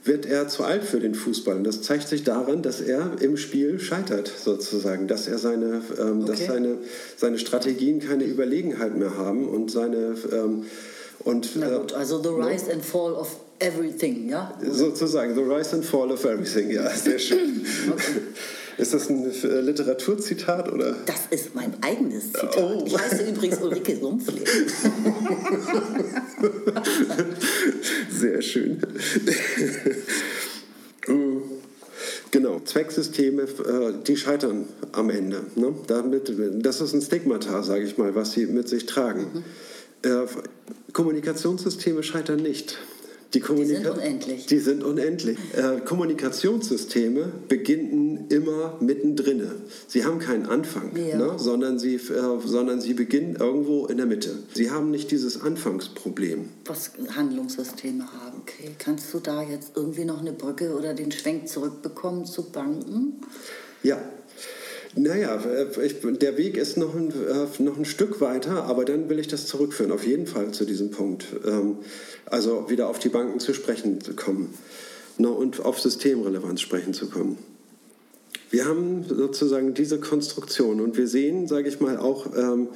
wird er zu alt für den Fußball. Und das zeigt sich daran, dass er im Spiel scheitert, sozusagen, dass er seine, ähm, okay. dass seine, seine Strategien keine Überlegenheit mehr haben und seine ähm, und, Na gut, also the rise no? and fall of everything, ja? Sozusagen, the rise and fall of everything, ja, sehr schön. okay. Ist das ein äh, Literaturzitat oder? Das ist mein eigenes Zitat. Oh. Ich heiße übrigens Ulrike Sumpfle. [LAUGHS] Sehr schön. [LAUGHS] Genau, Zwecksysteme, äh, die scheitern am Ende. Ne? Damit, das ist ein Stigmata, sage ich mal, was sie mit sich tragen. Mhm. Kommunikationssysteme scheitern nicht. Die, die, sind unendlich. Die sind unendlich. Äh, Kommunikationssysteme beginnen immer mittendrin. Sie haben keinen Anfang, ja. ne, sondern, sie, äh, sondern sie beginnen irgendwo in der Mitte. Sie haben nicht dieses Anfangsproblem. Was Handlungssysteme haben. Okay. Kannst du da jetzt irgendwie noch eine Brücke oder den Schwenk zurückbekommen zu Banken? Ja, naja, äh, ich, der Weg ist noch ein, äh, noch ein Stück weiter, aber dann will ich das zurückführen, auf jeden Fall zu diesem Punkt. Ähm, also wieder auf die Banken zu sprechen zu kommen ne, und auf Systemrelevanz sprechen zu kommen. Wir haben sozusagen diese Konstruktion und wir sehen, sage ich mal, auch ähm,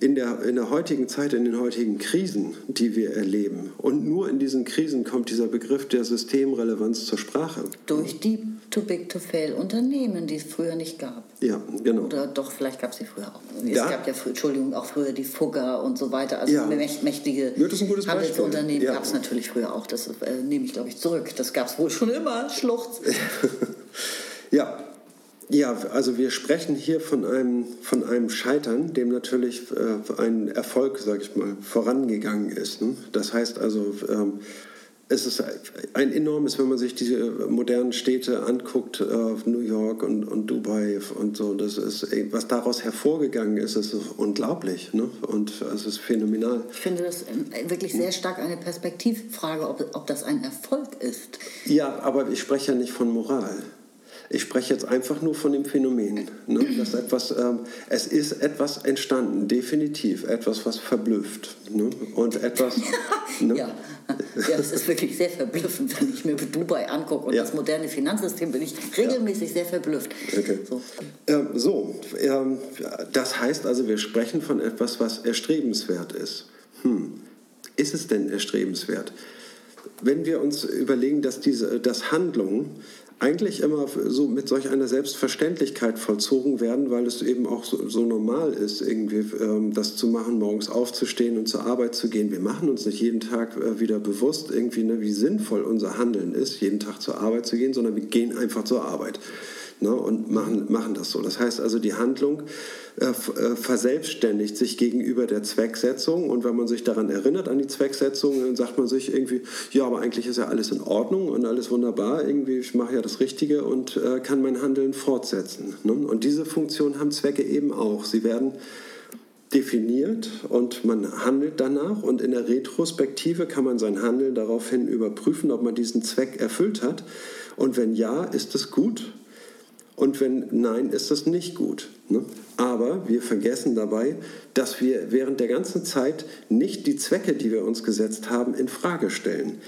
in, der, in der heutigen Zeit, in den heutigen Krisen, die wir erleben. Und nur in diesen Krisen kommt dieser Begriff der Systemrelevanz zur Sprache. Durch die Too Big to Fail Unternehmen, die es früher nicht gab. Ja, genau. Oder doch, vielleicht gab es sie früher auch. Es Ja. gab ja, früher, Entschuldigung, auch früher die Fugger und so weiter. Also Ja. mächt- mächtige Ja. Handelsunternehmen Ja. gab es natürlich früher auch. Das äh, nehme ich, glaube ich, zurück. Das gab es wohl schon immer. Schluchz. [LAUGHS] Ja. Ja, also wir sprechen hier von einem, von einem Scheitern, dem natürlich äh, ein Erfolg, sage ich mal, vorangegangen ist. Ne? Das heißt also, ähm, es ist ein enormes, wenn man sich diese modernen Städte anguckt, äh, New York und, und Dubai und so, das ist, was daraus hervorgegangen ist, ist unglaublich ne? und es ist phänomenal. Ich finde das äh, wirklich sehr stark eine Perspektivfrage, ob, ob das ein Erfolg ist. Ja, aber ich spreche ja nicht von Moral. Ich spreche jetzt einfach nur von dem Phänomen. Ne? Dass etwas, ähm, es ist etwas entstanden, definitiv. Etwas, was verblüfft. Ne? Und etwas. [LAUGHS] ne? Ja. ja, es ist wirklich sehr verblüffend, wenn ich mir Dubai angucke und Ja. das moderne Finanzsystem, bin ich regelmäßig sehr verblüfft. Okay. So. Ähm, so, ähm, das heißt also, wir sprechen von etwas, was erstrebenswert ist. Hm. Ist es denn erstrebenswert? Wenn wir uns überlegen, dass, diese, dass Handlungen eigentlich immer so mit solch einer Selbstverständlichkeit vollzogen werden, weil es eben auch so, so normal ist, irgendwie ähm, das zu machen, morgens aufzustehen und zur Arbeit zu gehen. Wir machen uns nicht jeden Tag äh, wieder bewusst, irgendwie, ne, wie sinnvoll unser Handeln ist, jeden Tag zur Arbeit zu gehen, sondern wir gehen einfach zur Arbeit ne, und machen, machen das so. Das heißt also, die Handlung äh, äh, verselbstständigt sich gegenüber der Zwecksetzung und wenn man sich daran erinnert, an die Zwecksetzung, dann sagt man sich irgendwie, ja, aber eigentlich ist ja alles in Ordnung und alles wunderbar, irgendwie, ich mache ja das Richtige und äh, kann mein Handeln fortsetzen. Ne? Und diese Funktion haben Zwecke eben auch. Sie werden definiert und man handelt danach und in der Retrospektive kann man sein Handeln daraufhin überprüfen, ob man diesen Zweck erfüllt hat und wenn ja, ist es gut und wenn nein, ist es nicht gut. Ne? Aber wir vergessen dabei, dass wir während der ganzen Zeit nicht die Zwecke, die wir uns gesetzt haben, in Frage stellen.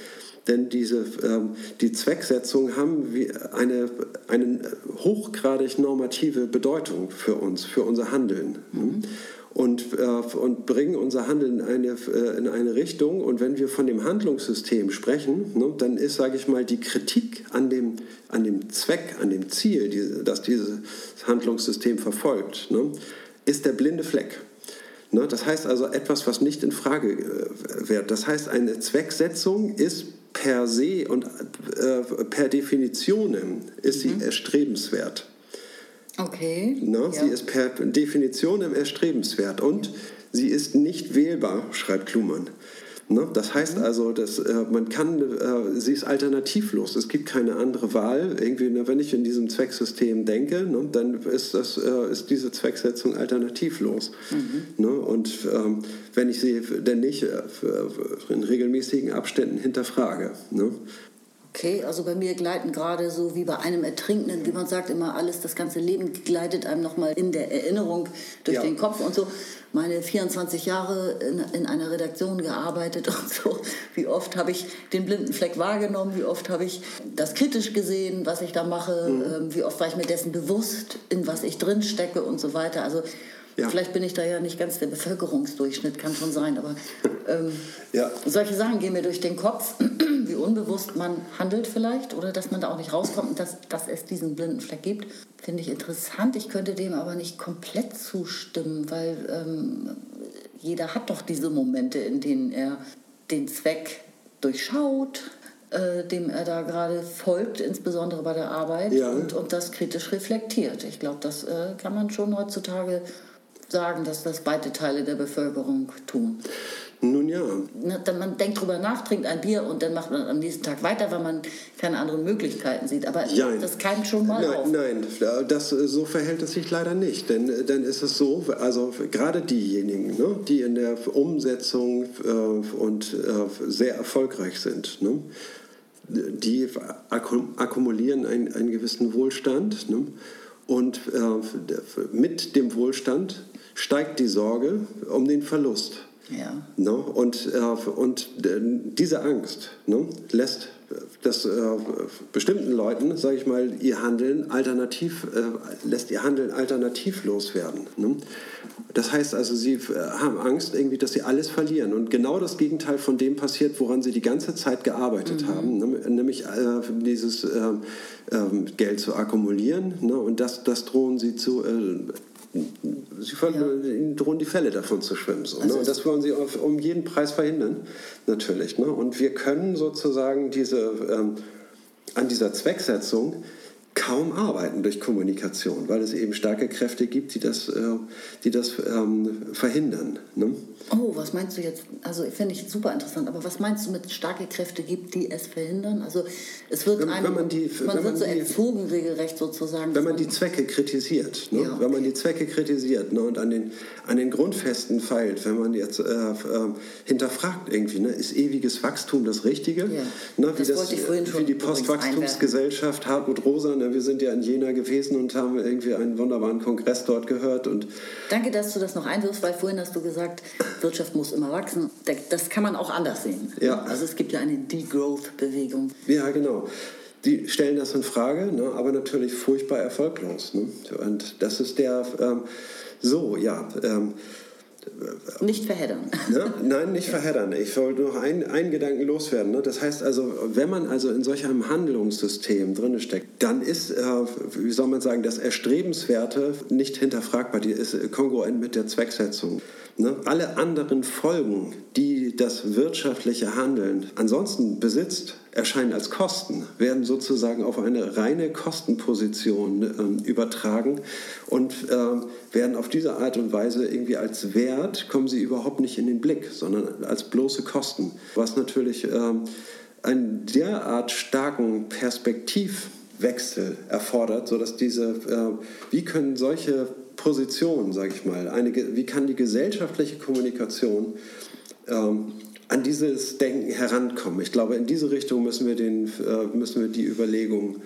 Denn diese, ähm, die Zwecksetzungen haben eine, eine hochgradig normative Bedeutung für uns, für unser Handeln. ne? Und, äh, und bringen unser Handeln in eine, äh, in eine Richtung. Und wenn wir von dem Handlungssystem sprechen, ne, dann ist, sage ich mal, die Kritik an dem, an dem Zweck, an dem Ziel, die, das dieses Handlungssystem verfolgt, ne, ist der blinde Fleck. Ne, das heißt also etwas, was nicht in Frage äh, wird. Das heißt, eine Zwecksetzung ist per se und äh, per Definition ist sie erstrebenswert. Okay. Ne? ja. Sie ist per Definition erstrebenswert und sie ist nicht wählbar, schreibt Klumann. Ne? Das heißt Mhm. also, dass, äh, man kann, äh, sie ist alternativlos. Es gibt keine andere Wahl. Irgendwie, ne, wenn ich in diesem Zwecksystem denke, ne, dann ist, das, äh, ist diese Zwecksetzung alternativlos. Mhm. Ne? Und ähm, wenn ich sie denn nicht äh, in regelmäßigen Abständen hinterfrage. Okay, also bei mir gleiten gerade so wie bei einem Ertrinkenden, wie man sagt, immer alles, das ganze Leben gleitet einem nochmal in der Erinnerung durch Ja. den Kopf und so. Meine 24 Jahre in, in einer Redaktion gearbeitet [LAUGHS] und so. Wie oft habe ich den blinden Fleck wahrgenommen? Wie oft habe ich das kritisch gesehen, was ich da mache? Mhm. Ähm, Wie oft war ich mir dessen bewusst, in was ich drin stecke und so weiter? Also Ja. vielleicht bin ich da ja nicht ganz der Bevölkerungsdurchschnitt, kann schon sein, aber ähm, [LAUGHS] Ja. solche Sachen gehen mir durch den Kopf, [CLEARS THROAT] wie unbewusst man handelt vielleicht oder dass man da auch nicht rauskommt und dass, dass es diesen blinden Fleck gibt, finde ich interessant. Ich könnte dem aber nicht komplett zustimmen, weil ähm, jeder hat doch diese Momente, in denen er den Zweck durchschaut, äh, dem er da gerade folgt, insbesondere bei der Arbeit Ja. und, und das kritisch reflektiert. Ich glaube, das äh, kann man schon heutzutage sagen, dass das beide Teile der Bevölkerung tun. Nun ja, dann man denkt drüber nach, trinkt ein Bier und dann macht man am nächsten Tag weiter, weil man keine anderen Möglichkeiten sieht. Aber Jein. das keimt schon mal nein, auf. Nein, das, äh, so verhält es sich leider nicht. Denn äh, dann ist es so, also gerade diejenigen, ne, die in der Umsetzung äh, und äh, sehr erfolgreich sind, ne, die akkum- akkumulieren einen, einen gewissen Wohlstand. Ne, und äh, mit dem Wohlstand steigt die Sorge um den Verlust. Ja. Ne? Und, äh, und äh, diese Angst ne, lässt dass äh, bestimmten Leuten, sage ich mal, ihr Handeln alternativ, äh, lässt ihr Handeln alternativlos werden. Ne? Das heißt also, sie äh, haben Angst irgendwie, dass sie alles verlieren. Und genau das Gegenteil von dem passiert, woran sie die ganze Zeit gearbeitet mhm. haben, ne? nämlich äh, dieses ähm, ähm, Geld zu akkumulieren. Ne? Und das, das drohen sie zu Sie ja. ihnen drohen die Fälle davon zu schwimmen. So, also ne? Und das wollen sie auf, um jeden Preis verhindern, natürlich. Ne? Und wir können sozusagen diese, ähm, an dieser Zwecksetzung kaum arbeiten durch Kommunikation, weil es eben starke Kräfte gibt, die das, äh, die das ähm, verhindern. Ne? Oh, was meinst du jetzt? Also finde ich super interessant. Aber was meinst du mit starke Kräfte gibt, die es verhindern? Also es wird wenn, einem, wenn man, die, man wird man so die, erzogen regelrecht sozusagen. Wenn man die Zwecke kritisiert, ne? ja, okay. wenn man die Zwecke kritisiert ne? und an den, an den Grundfesten feilt, wenn man jetzt äh, äh, hinterfragt irgendwie, ne? ist ewiges Wachstum das Richtige? Ja. Ne? Wie, das, das wie die Postwachstumsgesellschaft Hartmut Rosa, ne? wir sind ja in Jena gewesen und haben irgendwie einen wunderbaren Kongress dort gehört. Und Danke, dass du das noch einwirfst, weil vorhin hast du gesagt, Wirtschaft muss immer wachsen. Das kann man auch anders sehen. Ja. Also es gibt ja eine Degrowth-Bewegung. Ja, genau. Die stellen das in Frage, ne, aber natürlich furchtbar erfolglos. Ne? Und das ist der, ähm, so, ja. Ähm, nicht verheddern. Ne? Nein, nicht verheddern. Ich wollte noch einen, Gedanken loswerden. Ne? Das heißt also, wenn man also in solch einem Handlungssystem drin steckt, dann ist, äh, wie soll man sagen, das Erstrebenswerte nicht hinterfragbar. Die ist kongruent mit der Zwecksetzung. Ne? Alle anderen Folgen, die das wirtschaftliche Handeln ansonsten besitzt, erscheinen als Kosten, werden sozusagen auf eine reine Kostenposition äh, übertragen und äh, werden auf diese Art und Weise irgendwie als Wert, kommen sie überhaupt nicht in den Blick, sondern als bloße Kosten, was natürlich äh, einen derart starken Perspektivwechsel erfordert, sodass diese, äh, wie können solche Position, sage ich mal, eine, wie kann die gesellschaftliche Kommunikation ähm, an dieses Denken herankommen? Ich glaube, in diese Richtung müssen wir, den, äh, müssen wir die Überlegung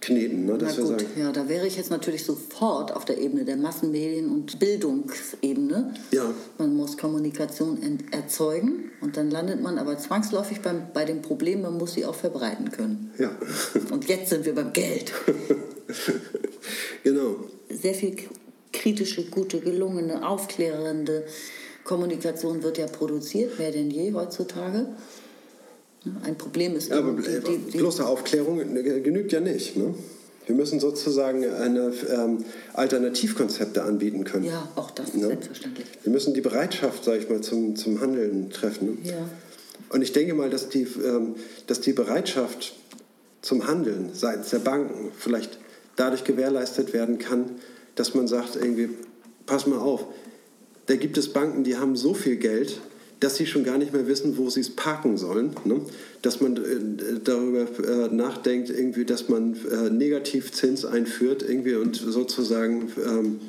kneten. Ne, Na gut, sagen. ja, da wäre ich jetzt natürlich sofort auf der Ebene der Massenmedien und Bildungsebene. Ja. Man muss Kommunikation erzeugen und dann landet man aber zwangsläufig beim, bei dem Problem, man muss sie auch verbreiten können. Ja. [LAUGHS] und jetzt sind wir beim Geld. [LAUGHS] genau. Sehr viel kritische, gute, gelungene, aufklärende Kommunikation wird ja produziert, mehr denn je heutzutage. Ein Problem ist... Ja, aber die, die, die bloße Aufklärung genügt ja nicht. Ne? Wir müssen sozusagen eine ähm, Alternativkonzepte anbieten können. Ja, auch das, ja? selbstverständlich. Wir müssen die Bereitschaft, sage ich mal, zum, zum Handeln treffen. Ne? Ja. Und ich denke mal, dass die, ähm, dass die Bereitschaft zum Handeln seitens der Banken vielleicht dadurch gewährleistet werden kann, dass man sagt, irgendwie, pass mal auf, da gibt es Banken, die haben so viel Geld, dass sie schon gar nicht mehr wissen, wo sie es parken sollen. Ne? Dass man äh, darüber äh, nachdenkt, irgendwie, dass man äh, Negativzins einführt irgendwie und sozusagen ähm,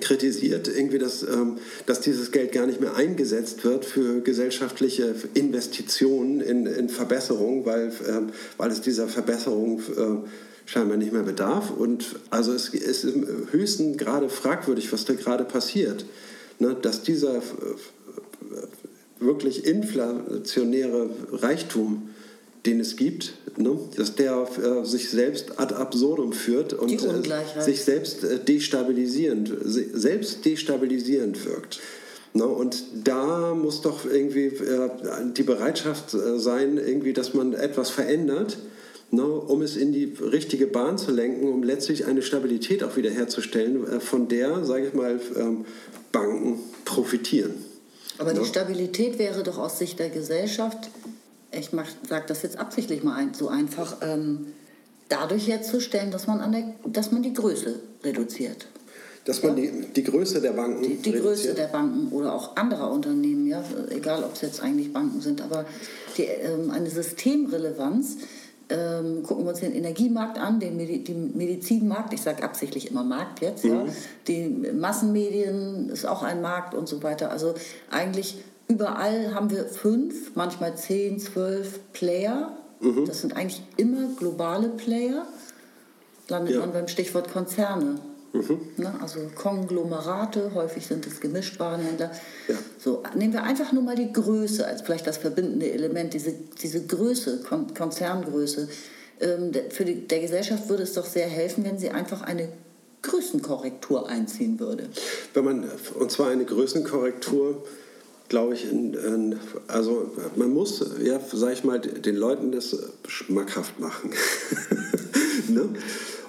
kritisiert, irgendwie, dass, ähm, dass dieses Geld gar nicht mehr eingesetzt wird für gesellschaftliche Investitionen in, in Verbesserung, weil, ähm, weil es dieser Verbesserung äh, scheinbar nicht mehr bedarf. Und also es ist im höchsten Grade fragwürdig, was da gerade passiert. Ne, dass dieser äh, wirklich inflationäre Reichtum, den es gibt, ne, dass der äh, sich selbst ad absurdum führt und äh, sich selbst äh, destabilisierend, selbst destabilisierend wirkt. Ne, und da muss doch irgendwie äh, die Bereitschaft äh, sein, irgendwie, dass man etwas verändert ne, um es in die richtige Bahn zu lenken, um letztlich eine Stabilität auch wiederherzustellen, von der, sage ich mal, ähm, Banken profitieren. Aber ne? die Stabilität wäre doch aus Sicht der Gesellschaft, ich sage das jetzt absichtlich mal ein, so einfach, ähm, dadurch herzustellen, dass man, an der, dass man die Größe reduziert. Dass man ja? die, die Größe der Banken Die, die Größe der Banken oder auch anderer Unternehmen, ja, egal ob es jetzt eigentlich Banken sind, aber die, ähm, eine Systemrelevanz ähm, gucken wir uns den Energiemarkt an, den, Medi den Medizinmarkt, ich sage absichtlich immer Markt jetzt, mhm. ja. die Massenmedien ist auch ein Markt und so weiter. Also eigentlich überall haben wir fünf, manchmal zehn, zwölf Player. Mhm. Das sind eigentlich immer globale Player. Landet ja. man beim Stichwort Konzerne. Ne? Also Konglomerate, häufig sind es Gemischtwarenhändler. Ja. So, nehmen wir einfach nur mal die Größe als vielleicht das verbindende Element, diese, diese Größe, Kon Konzerngröße. Ähm, für die, der Gesellschaft würde es doch sehr helfen, wenn sie einfach eine Größenkorrektur einziehen würde. Wenn man, und zwar eine Größenkorrektur, glaube ich, in, in, also man muss, ja, sag ich mal, den Leuten das schmackhaft machen. [LAUGHS] ne?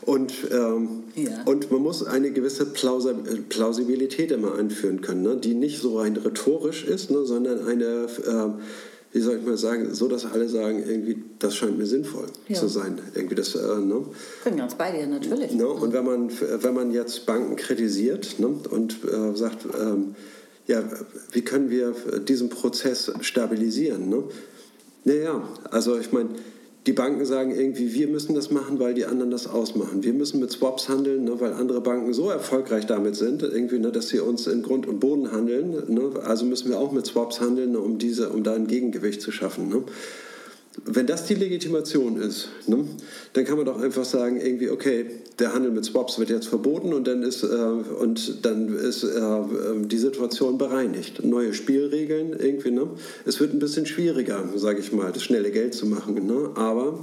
Und, ähm, Ja. und man muss eine gewisse Plausa Plausibilität immer einführen können, ne? die nicht so rein rhetorisch ist, ne? sondern eine, ähm, wie soll ich mal sagen, so dass alle sagen, irgendwie, das scheint mir sinnvoll Ja. zu sein. Irgendwie das, äh, ne? Bin ganz bei dir, natürlich. Ne? Und wenn man, wenn man jetzt Banken kritisiert ne? und äh, sagt, ähm, ja, wie können wir diesen Prozess stabilisieren? Ne? Naja, also ich meine, die Banken sagen irgendwie, wir müssen das machen, weil die anderen das ausmachen. Wir müssen mit Swaps handeln, ne, weil andere Banken so erfolgreich damit sind, irgendwie, ne, dass sie uns in Grund und Boden handeln. Ne? Also müssen wir auch mit Swaps handeln, ne, um, diese, um da ein Gegengewicht zu schaffen. Wenn das die Legitimation ist, ne, dann kann man doch einfach sagen, irgendwie, okay, der Handel mit Swaps wird jetzt verboten und dann ist, äh, und dann ist äh, die Situation bereinigt. Neue Spielregeln irgendwie. Ne? Es wird ein bisschen schwieriger, sage ich mal, das schnelle Geld zu machen. Ne? Aber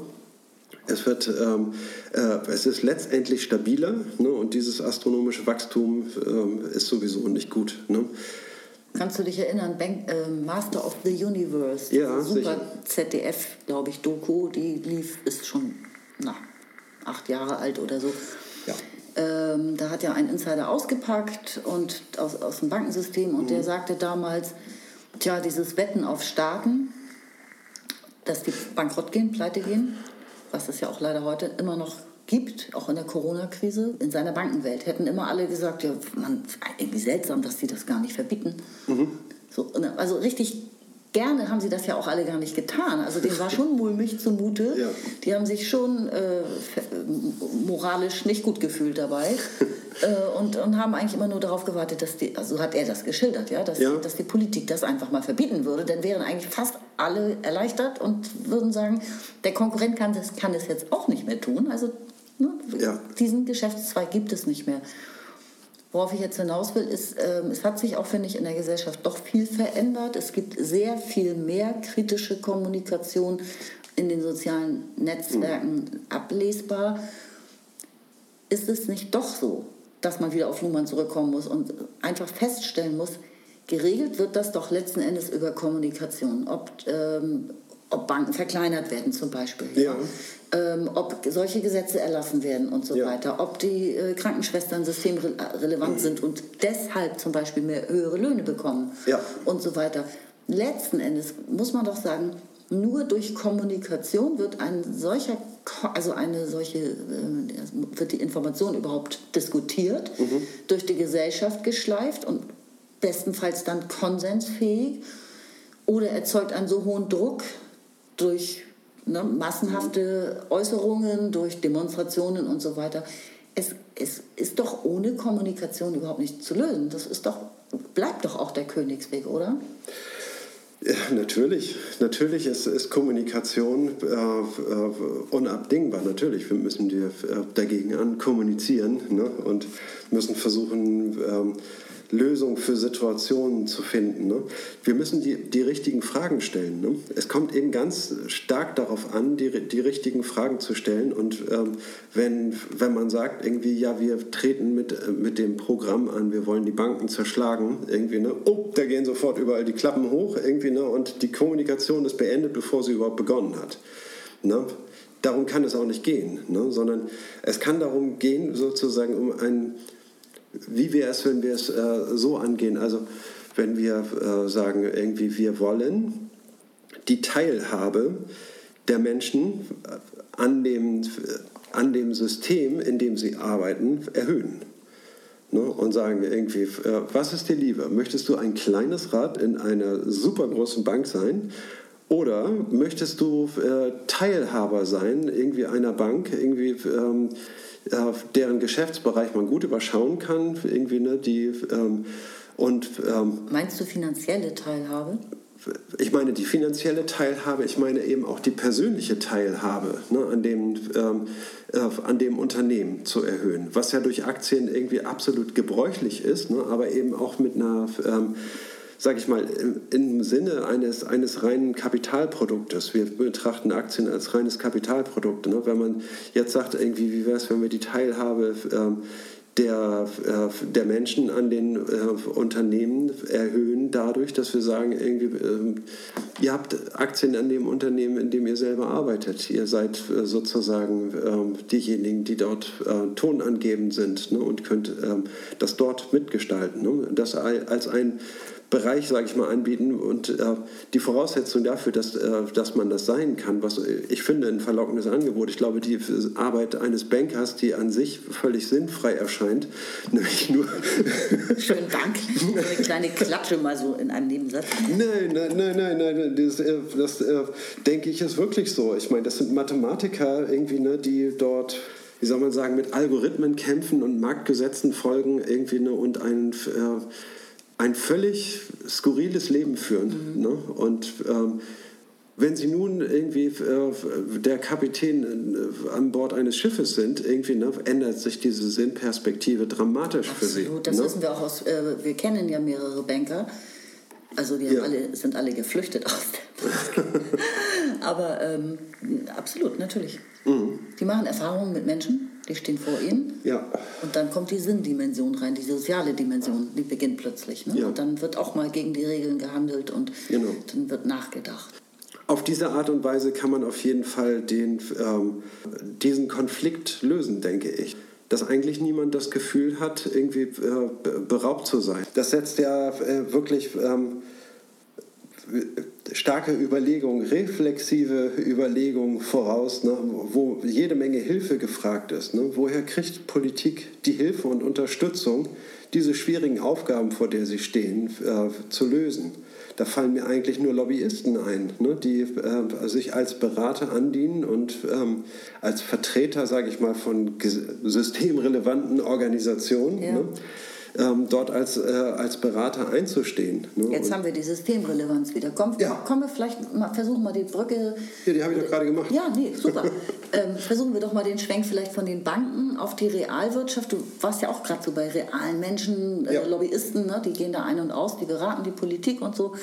es, wird, ähm, äh, es ist letztendlich stabiler ne? und dieses astronomische Wachstum ähm, ist sowieso nicht gut. Ne? Kannst du dich erinnern, Bank, äh, Master of the Universe, Ja, super sicher. ZDF, glaube ich, Doku, die lief, ist schon na, acht Jahre alt oder so. Ja. Ähm, da hat ja ein Insider ausgepackt und aus, aus dem Bankensystem und Mhm. der sagte damals, tja, dieses Wetten auf Staaten, dass die bankrott gehen, pleite gehen, was es ja auch leider heute immer noch gibt, auch in der Corona-Krise, in seiner Bankenwelt, hätten immer alle gesagt, ja, man, irgendwie seltsam, dass sie das gar nicht verbieten. So, und also richtig gerne haben sie das ja auch alle gar nicht getan. Also denen war schon mulmig zumute. Ja. Die haben sich schon äh, fe- moralisch nicht gut gefühlt dabei [LAUGHS] äh, und, und haben eigentlich immer nur darauf gewartet, dass die, also hat er das geschildert, ja, dass, Ja. dass die Politik das einfach mal verbieten würde. Dann wären eigentlich fast alle erleichtert und würden sagen, der Konkurrent kann das, kann es jetzt auch nicht mehr tun. Also ne, Ja. diesen Geschäftszweig gibt es nicht mehr. Worauf ich jetzt hinaus will, ist, ähm, es hat sich auch, finde ich, in der Gesellschaft doch viel verändert. Es gibt sehr viel mehr kritische Kommunikation in den sozialen Netzwerken ablesbar. Ist es nicht doch so, dass man wieder auf Luhmann zurückkommen muss und einfach feststellen muss, geregelt wird das doch letzten Endes über Kommunikation. Ob, ähm, ob Banken verkleinert werden zum Beispiel. Ja. Ähm, ob solche Gesetze erlassen werden und so Ja. weiter. Ob die äh, Krankenschwestern systemrelevant sind und deshalb zum Beispiel mehr höhere Löhne bekommen Ja. und so weiter. Letzten Endes muss man doch sagen, nur durch Kommunikation wird ein solcher, also eine solche, äh, wird die Information überhaupt diskutiert, durch die Gesellschaft geschleift und bestenfalls dann konsensfähig oder erzeugt einen so hohen Druck durch ne, massenhafte Äußerungen, durch Demonstrationen und so weiter. Es, es ist doch ohne Kommunikation überhaupt nicht zu lösen. Das ist doch, bleibt doch auch der Königsweg, oder? Ja, natürlich. Natürlich ist, ist Kommunikation äh, äh, unabdingbar. Natürlich, wir müssen die, äh, dagegen an kommunizieren ne? und müssen versuchen, ähm, Lösungen für Situationen zu finden. Ne? Wir müssen die, die richtigen Fragen stellen. Ne? Es kommt eben ganz stark darauf an, die, die richtigen Fragen zu stellen. Und ähm, wenn, wenn man sagt, irgendwie, ja, wir treten mit, mit dem Programm an, wir wollen die Banken zerschlagen, irgendwie, ne? oh, da gehen sofort überall die Klappen hoch, irgendwie, ne? und die Kommunikation ist beendet, bevor sie überhaupt begonnen hat. Ne? Darum kann es auch nicht gehen, ne? sondern es kann darum gehen, sozusagen um ein wie wäre es, wenn wir es äh, so angehen? Also wenn wir äh, sagen, irgendwie wir wollen die Teilhabe der Menschen äh, an dem, äh, an dem System, in dem sie arbeiten, erhöhen. Ne? Und sagen irgendwie, äh, was ist dir lieber? Möchtest du ein kleines Rad in einer super großen Bank sein? Oder möchtest du äh, Teilhaber sein, irgendwie einer Bank, irgendwie ähm, äh, deren Geschäftsbereich man gut überschauen kann, irgendwie, ne, die, ähm, und ähm, Meinst du finanzielle Teilhabe? ich meine die finanzielle Teilhabe, ich meine eben auch die persönliche Teilhabe ne, an, dem, ähm, äh, an dem Unternehmen zu erhöhen, was ja durch Aktien irgendwie absolut gebräuchlich ist, ne, aber eben auch mit einer ähm, sage ich mal, im, im, Sinne eines, eines reinen Kapitalproduktes. Wir betrachten Aktien als reines Kapitalprodukt. Ne? Wenn man jetzt sagt, irgendwie, wie wäre es, wenn wir die Teilhabe ähm, der, äh, der Menschen an den äh, Unternehmen erhöhen, dadurch, dass wir sagen, irgendwie, äh, ihr habt Aktien an dem Unternehmen, in dem ihr selber arbeitet. Ihr seid äh, sozusagen ähm, diejenigen, die dort äh, tonangebend sind ne? und könnt ähm, das dort mitgestalten. Ne? Das als ein Bereich, sage ich mal, anbieten. Und äh, die Voraussetzung dafür, dass, äh, dass man das sein kann, was ich finde ein verlockendes Angebot. Ich glaube, die Arbeit eines Bankers, die an sich völlig sinnfrei erscheint, [LAUGHS] nämlich nur... [LAUGHS] Schönen Dank. Eine kleine Klatsche mal so in einem Nebensatz. Nein, nein, nein, nein, nein. Das, äh, das äh, denke ich ist wirklich so. Ich meine, das sind Mathematiker irgendwie, ne, die dort wie soll man sagen, mit Algorithmen kämpfen und Marktgesetzen folgen irgendwie ne, und ein äh, ein völlig skurriles Leben führen. Mhm. Ne? Und ähm, wenn sie nun irgendwie äh, der Kapitän äh, an Bord eines Schiffes sind, irgendwie ne, ändert sich diese Sinnperspektive dramatisch Absolut, für sie. Das ne? wissen wir auch aus, äh, wir kennen ja mehrere Banker, also die ja. alle, sind alle geflüchtet aus der Bank. [LAUGHS] Aber ähm, absolut, natürlich. Mhm. Die machen Erfahrungen mit Menschen die stehen vor ihnen. Ja. Und dann kommt die Sinndimension rein, die soziale Dimension, die beginnt plötzlich. Ne? Ja. Und dann wird auch mal gegen die Regeln gehandelt und genau. dann wird nachgedacht. Auf diese Art und Weise kann man auf jeden Fall den, ähm, diesen Konflikt lösen, denke ich dass eigentlich niemand das Gefühl hat, irgendwie äh, beraubt zu sein. Das setzt ja äh, wirklich ähm, starke Überlegung, reflexive Überlegung voraus, ne, wo jede Menge Hilfe gefragt ist. Ne? Woher kriegt Politik die Hilfe und Unterstützung, diese schwierigen Aufgaben, vor der sie stehen, äh, zu lösen? Da fallen mir eigentlich nur Lobbyisten ein, ne, die äh, sich als Berater andienen und ähm, als Vertreter, sage ich mal, von systemrelevanten Organisationen. Ja. Ähm, dort als, äh, als Berater einzustehen. Ne? Jetzt Und haben wir die Systemrelevanz wieder. Komm, ja. Kommen wir vielleicht mal, versuchen mal die Brücke. Ja, die habe ich doch gerade gemacht. Ja, nee, super. [LAUGHS] ähm, versuchen wir doch mal den Schwenk vielleicht von den Banken auf die Realwirtschaft. Du warst ja auch gerade so bei realen Menschen, äh, ja. Lobbyisten, ne? die gehen da ein und aus, die beraten die Politik und so.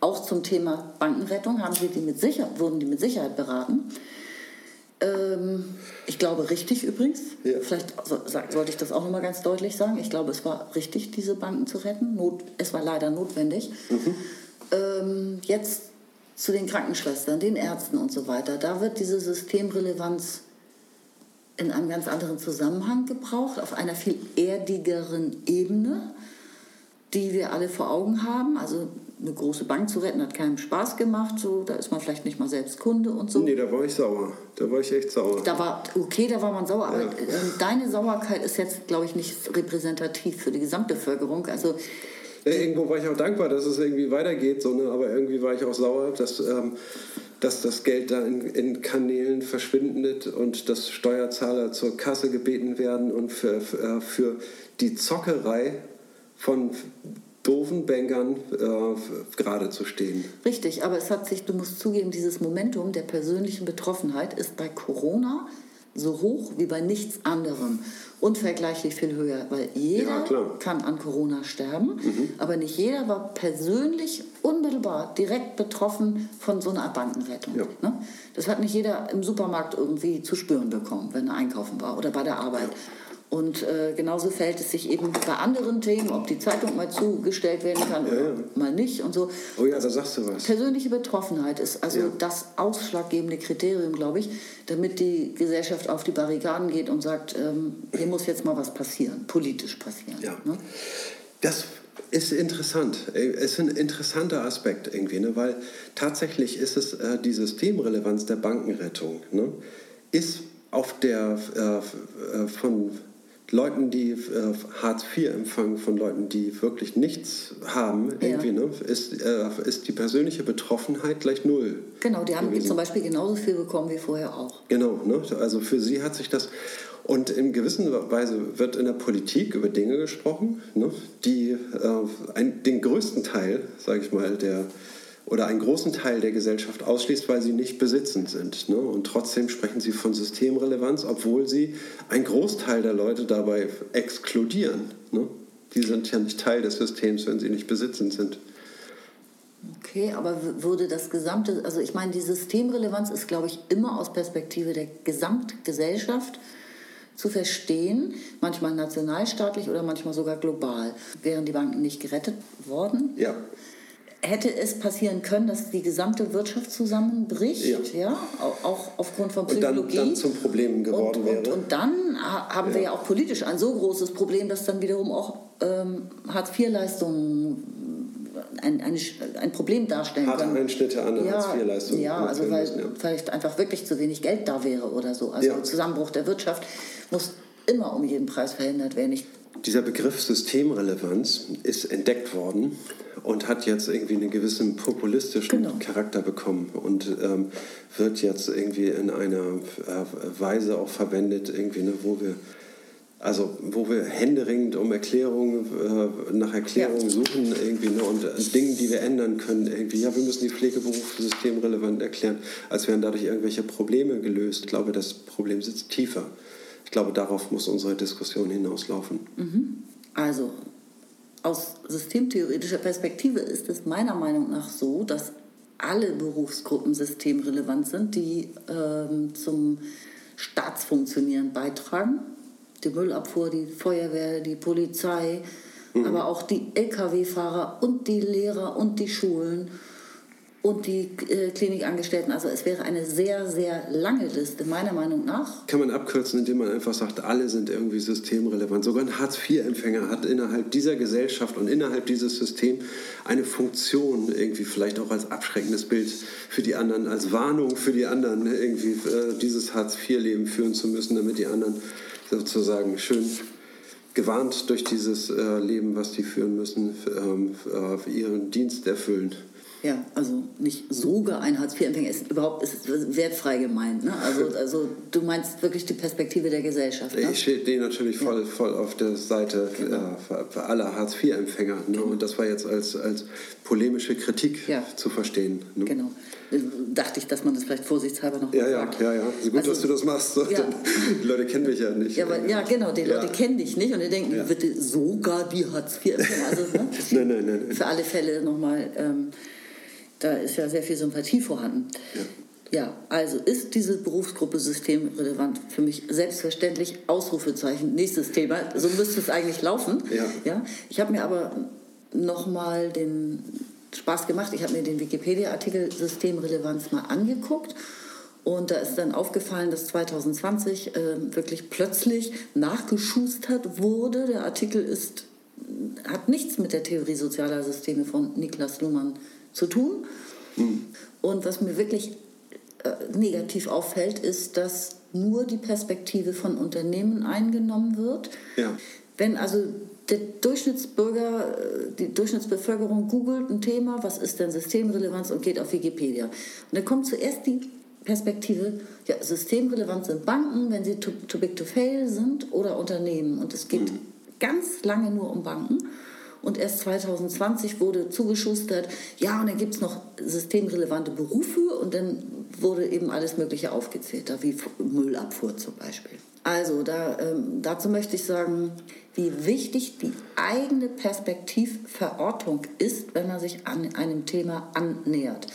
Auch zum Thema Bankenrettung haben sie die mit Sicher wurden die mit Sicherheit beraten. Ähm, ich glaube richtig übrigens. Ja. Vielleicht sollte ich das auch noch mal ganz deutlich sagen. Ich glaube, es war richtig, diese Banken zu retten. Not, es war leider notwendig. Mhm. Ähm, jetzt zu den Krankenschwestern, den Ärzten und so weiter. Da wird diese Systemrelevanz in einem ganz anderen Zusammenhang gebraucht, auf einer viel erdigeren Ebene, die wir alle vor Augen haben. Also eine große Bank zu retten, hat keinen Spaß gemacht. So, da ist man vielleicht nicht mal selbst Kunde und so. Nee, da war ich sauer. Da war ich echt sauer. Da war, okay, da war man sauer. Aber ja. äh, deine Sauerkeit ist jetzt, glaube ich, nicht repräsentativ für die Gesamtbevölkerung. Also, ja, irgendwo war ich auch dankbar, dass es irgendwie weitergeht, so, ne? aber irgendwie war ich auch sauer, dass, ähm, dass das Geld da in, in, Kanälen verschwindet und dass Steuerzahler zur Kasse gebeten werden und für, für, für die Zockerei von doofen Bankern äh, gerade zu stehen. Richtig, aber es hat sich, du musst zugeben, dieses Momentum der persönlichen Betroffenheit ist bei Corona so hoch wie bei nichts anderem. Unvergleichlich viel höher, weil jeder ja, kann an Corona sterben, mhm. aber nicht jeder war persönlich unmittelbar direkt betroffen von so einer Bankenrettung. Ja. Ne? Das hat nicht jeder im Supermarkt irgendwie zu spüren bekommen, wenn er einkaufen war oder bei der Arbeit. Ja. Und äh, genauso verhält es sich eben bei anderen Themen, ob die Zeitung mal zugestellt werden kann oder ja, ja. mal nicht und so. Oh ja, da sagst du was. Persönliche Betroffenheit ist also ja. das ausschlaggebende Kriterium, glaube ich, damit die Gesellschaft auf die Barrikaden geht und sagt, ähm, hier muss jetzt mal was passieren, politisch passieren. Ja. Ne? Das ist interessant. Es ist ein interessanter Aspekt irgendwie, ne? weil tatsächlich ist es äh, die Systemrelevanz der Bankenrettung. Ne? Ist auf der äh, äh von Leuten, die äh, Hartz IV empfangen, von Leuten, die wirklich nichts haben, ja. irgendwie, ne, ist, äh, ist die persönliche Betroffenheit gleich null. Genau, die haben gewesen. zum Beispiel genauso viel bekommen wie vorher auch. Genau, ne, also für sie hat sich das. Und in gewisser Weise wird in der Politik über Dinge gesprochen, ne, die äh, ein, den größten Teil, sage ich mal, der oder einen großen Teil der Gesellschaft ausschließt, weil sie nicht besitzend sind. Ne? Und trotzdem sprechen sie von Systemrelevanz, obwohl sie einen Großteil der Leute dabei exkludieren. Ne? Die sind ja nicht Teil des Systems, wenn sie nicht besitzend sind. Okay, aber würde das gesamte, also ich meine, die Systemrelevanz ist, glaube ich, immer aus Perspektive der Gesamtgesellschaft zu verstehen, manchmal nationalstaatlich oder manchmal sogar global. Wären die Banken nicht gerettet worden? Ja hätte es passieren können, dass die gesamte Wirtschaft zusammenbricht, ja, ja auch aufgrund von Psychologie. Und dann, dann zum Problem geworden und, wäre. Und, und dann haben ja. wir ja auch politisch ein so großes Problem, dass dann wiederum auch ähm, Hartz-IV-Leistungen ein, ein, ein Problem darstellen Harte können. Einschnitte an ja, Hartz-IV-Leistung. Ja, also weil müssen, ja. vielleicht einfach wirklich zu wenig Geld da wäre oder so. Also Zusammenbruch der Wirtschaft muss immer um jeden Preis verhindert werden. Ich dieser Begriff Systemrelevanz ist entdeckt worden und hat jetzt irgendwie einen gewissen populistischen genau. Charakter bekommen und ähm, wird jetzt irgendwie in einer äh, Weise auch verwendet, irgendwie, ne, wo wir also wo wir händeringend um Erklärungen, äh, nach Erklärungen ja. suchen irgendwie ne, und äh, Dingen, die wir ändern können. Irgendwie, ja, wir müssen die Pflegeberufe systemrelevant erklären, als wären dadurch irgendwelche Probleme gelöst. Ich glaube, das Problem sitzt tiefer. Ich glaube, darauf muss unsere Diskussion hinauslaufen. Mhm. Also aus systemtheoretischer Perspektive ist es meiner Meinung nach so, dass alle Berufsgruppen systemrelevant sind, die ähm, zum Staatsfunktionieren beitragen. Die Müllabfuhr, die Feuerwehr, die Polizei, mhm. aber auch die Lkw-Fahrer und die Lehrer und die Schulen und die äh, Klinikangestellten. Also es wäre eine sehr, sehr lange Liste, meiner Meinung nach. Kann man abkürzen, indem man einfach sagt, alle sind irgendwie systemrelevant. Sogar ein Hartz-IV-Empfänger hat innerhalb dieser Gesellschaft und innerhalb dieses Systems eine Funktion, irgendwie vielleicht auch als abschreckendes Bild für die anderen, als Warnung für die anderen, irgendwie äh, dieses Hartz-IV-Leben führen zu müssen, damit die anderen sozusagen schön gewarnt durch dieses äh, Leben, was die führen müssen, ähm, äh, ihren Dienst erfüllen. Ja, also nicht sogar ein Hartz-IV-Empfänger ist überhaupt ist wertfrei gemeint. Ne? Also, also du meinst wirklich die Perspektive der Gesellschaft. Ne? Ich stehe natürlich voll, ja. voll auf der Seite genau. äh, für alle Hartz-IV-Empfänger. Ne? Genau. Und das war jetzt als, als polemische Kritik ja. zu verstehen. Ne? Genau. Äh, dachte ich, dass man das vielleicht vorsichtshalber noch ja, ja, sagt. Ja, ja, so gut, also, dass du das machst. Ja. [LAUGHS] Die Leute kennen mich ja nicht. Ja, aber, ja genau, die Leute kennen dich nicht und die denken, ja. bitte sogar die Hartz-IV-Empfänger. Also, ne? [LAUGHS] nein, nein, nein, nein. Für alle Fälle nochmal... Ähm, da ist ja sehr viel Sympathie vorhanden. Ja. Ja, also ist diese Berufsgruppe systemrelevant? Für mich selbstverständlich Ausrufezeichen. Nächstes Thema. So müsste es eigentlich laufen. Ja. Ja? Ich habe mir aber nochmal den Spaß gemacht. Ich habe mir den Wikipedia-Artikel Systemrelevanz mal angeguckt. Und da ist dann aufgefallen, dass 2020 äh, wirklich plötzlich nachgeschustert wurde. Der Artikel ist, hat nichts mit der Theorie sozialer Systeme von Niklas Luhmann zu tun. Mhm. Und was mir wirklich äh, negativ auffällt, ist, dass nur die Perspektive von Unternehmen eingenommen wird. Ja. Wenn also der Durchschnittsbürger, äh, die Durchschnittsbevölkerung googelt ein Thema, was ist denn Systemrelevanz und geht auf Wikipedia. Und dann kommt zuerst die Perspektive, ja, systemrelevant sind Banken, wenn sie too, too big to fail sind, oder Unternehmen. Und es geht mhm. ganz lange nur um Banken. Und erst 2020 wurde zugeschustert, ja, und dann gibt es noch systemrelevante Berufe und dann wurde eben alles Mögliche aufgezählt, da wie Müllabfuhr zum Beispiel. Also da, ähm, dazu möchte ich sagen, wie wichtig die eigene Perspektivverortung ist, wenn man sich an einem Thema annähert.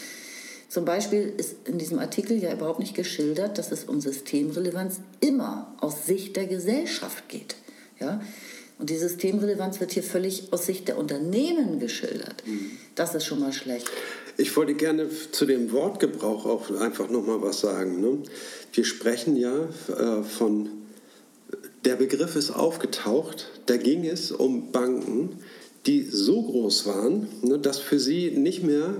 Zum Beispiel ist in diesem Artikel ja überhaupt nicht geschildert, dass es um Systemrelevanz immer aus Sicht der Gesellschaft geht. Ja? Und die Systemrelevanz wird hier völlig aus Sicht der Unternehmen geschildert. Mhm. Das ist schon mal schlecht. Ich wollte gerne zu dem Wortgebrauch auch einfach noch mal was sagen. Ne? Wir sprechen ja äh, von, der Begriff ist aufgetaucht, da ging es um Banken, die so groß waren, ne, dass für sie nicht mehr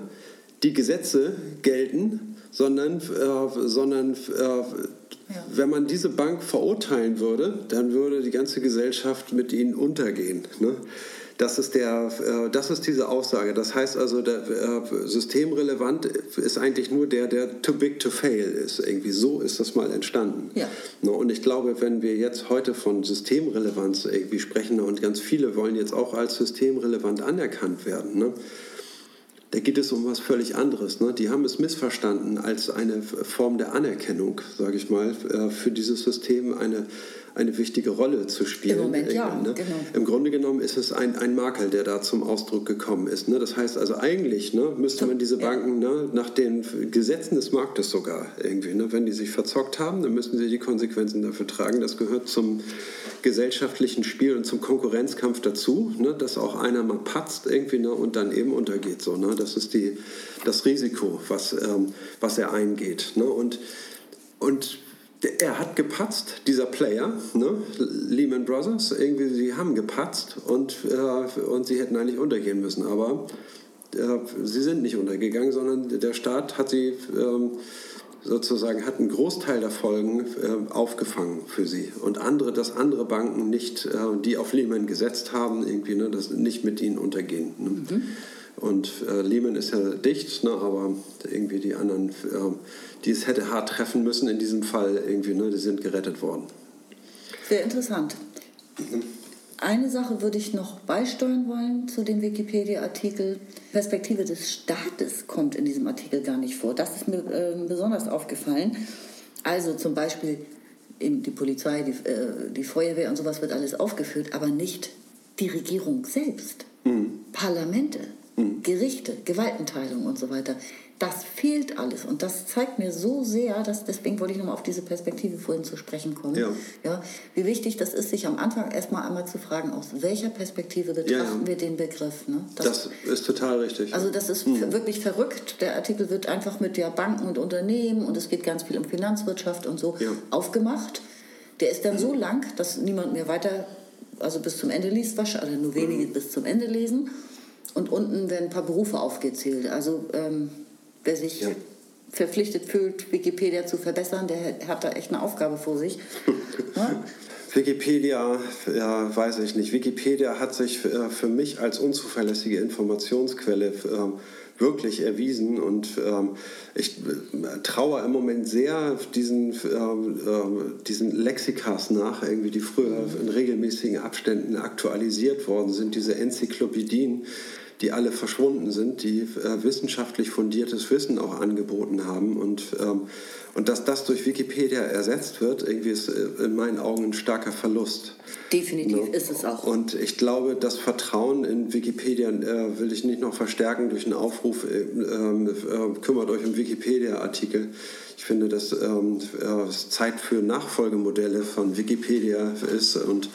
die Gesetze gelten, sondern, äh, sondern äh, ja. Wenn man diese Bank verurteilen würde, dann würde die ganze Gesellschaft mit ihnen untergehen. Ne? Das ist, der, äh, das ist diese Aussage. Das heißt also, der, äh, systemrelevant ist eigentlich nur der, der too big to fail ist. Irgendwie so ist das mal entstanden. Ja. Ne? Und ich glaube, wenn wir jetzt heute von Systemrelevanz irgendwie sprechen und ganz viele wollen jetzt auch als systemrelevant anerkannt werden, ne? Da geht es um was völlig anderes. Ne? Die haben es missverstanden als eine Form der Anerkennung, sage ich mal, äh, für dieses System eine, eine wichtige Rolle zu spielen. Im Moment, ja, ne? genau. Im Grunde genommen ist es ein, ein Makel, der da zum Ausdruck gekommen ist. Ne? Das heißt also eigentlich ne, müsste man diese Banken ne, nach den Gesetzen des Marktes sogar irgendwie, ne, wenn die sich verzockt haben, dann müssen sie die Konsequenzen dafür tragen. Das gehört zum gesellschaftlichen Spiel und zum Konkurrenzkampf dazu, ne, dass auch einer mal patzt irgendwie ne, und dann eben untergeht. So, ne? Das ist die, das Risiko, was, ähm, was er eingeht. Ne? Und, und er hat gepatzt, dieser Player, ne? Lehman Brothers, irgendwie, sie haben gepatzt und, äh, und sie hätten eigentlich untergehen müssen, aber äh, sie sind nicht untergegangen, sondern der Staat hat sie ähm, sozusagen, hat einen Großteil der Folgen äh, aufgefangen für sie und andere, dass andere Banken nicht, äh, die auf Lehman gesetzt haben, irgendwie, ne, das nicht mit ihnen untergehen. Ne? Mhm. Und äh, Lehman ist ja dicht, ne, aber irgendwie die anderen, äh, die es hätte hart treffen müssen in diesem Fall, irgendwie, ne, die sind gerettet worden. Sehr interessant. Eine Sache würde ich noch beisteuern wollen zu dem Wikipedia-Artikel. Perspektive des Staates kommt in diesem Artikel gar nicht vor. Das ist mir äh, besonders aufgefallen. Also zum Beispiel die Polizei, die, äh, die Feuerwehr und sowas wird alles aufgeführt, aber nicht die Regierung selbst. Mhm. Parlamente, mhm. Gerichte, Gewaltenteilung und so weiter. Das fehlt alles und das zeigt mir so sehr, dass deswegen wollte ich nochmal auf diese Perspektive vorhin zu sprechen kommen. Ja. Ja, wie wichtig das ist, sich am Anfang erstmal einmal zu fragen, aus welcher Perspektive betrachten ja, ja. wir den Begriff. Ne? Das, das, ist total richtig. Also das ist mhm. wirklich verrückt. Der Artikel wird einfach mit ja, Banken und Unternehmen und es geht ganz viel um Finanzwirtschaft und so aufgemacht. Der ist dann mhm. so lang, dass niemand mehr weiter, also bis zum Ende liest, wahrscheinlich, nur wenige mhm. bis zum Ende lesen. Und unten werden ein paar Berufe aufgezählt. Also ähm, wer sich ja. verpflichtet fühlt, Wikipedia zu verbessern, der hat da echt eine Aufgabe vor sich. [LAUGHS] ja? Wikipedia, ja, weiß ich nicht. Wikipedia hat sich äh, für mich als unzuverlässige Informationsquelle äh, wirklich erwiesen und ähm, ich äh, traue im Moment sehr diesen, ähm, äh, diesen Lexikas nach, irgendwie, die früher in regelmäßigen Abständen aktualisiert worden sind, diese Enzyklopädien, die alle verschwunden sind, die äh, wissenschaftlich fundiertes Wissen auch angeboten haben. Und, ähm, und dass das durch Wikipedia ersetzt wird, irgendwie ist äh, in meinen Augen ein starker Verlust. Definitiv? Ne? ist es auch. Und ich glaube, das Vertrauen in Wikipedia äh, will ich nicht noch verstärken durch einen Aufruf, äh, ähm, äh, kümmert euch um Wikipedia-Artikel. Ich finde, dass ähm, es Zeit für Nachfolgemodelle von Wikipedia ist und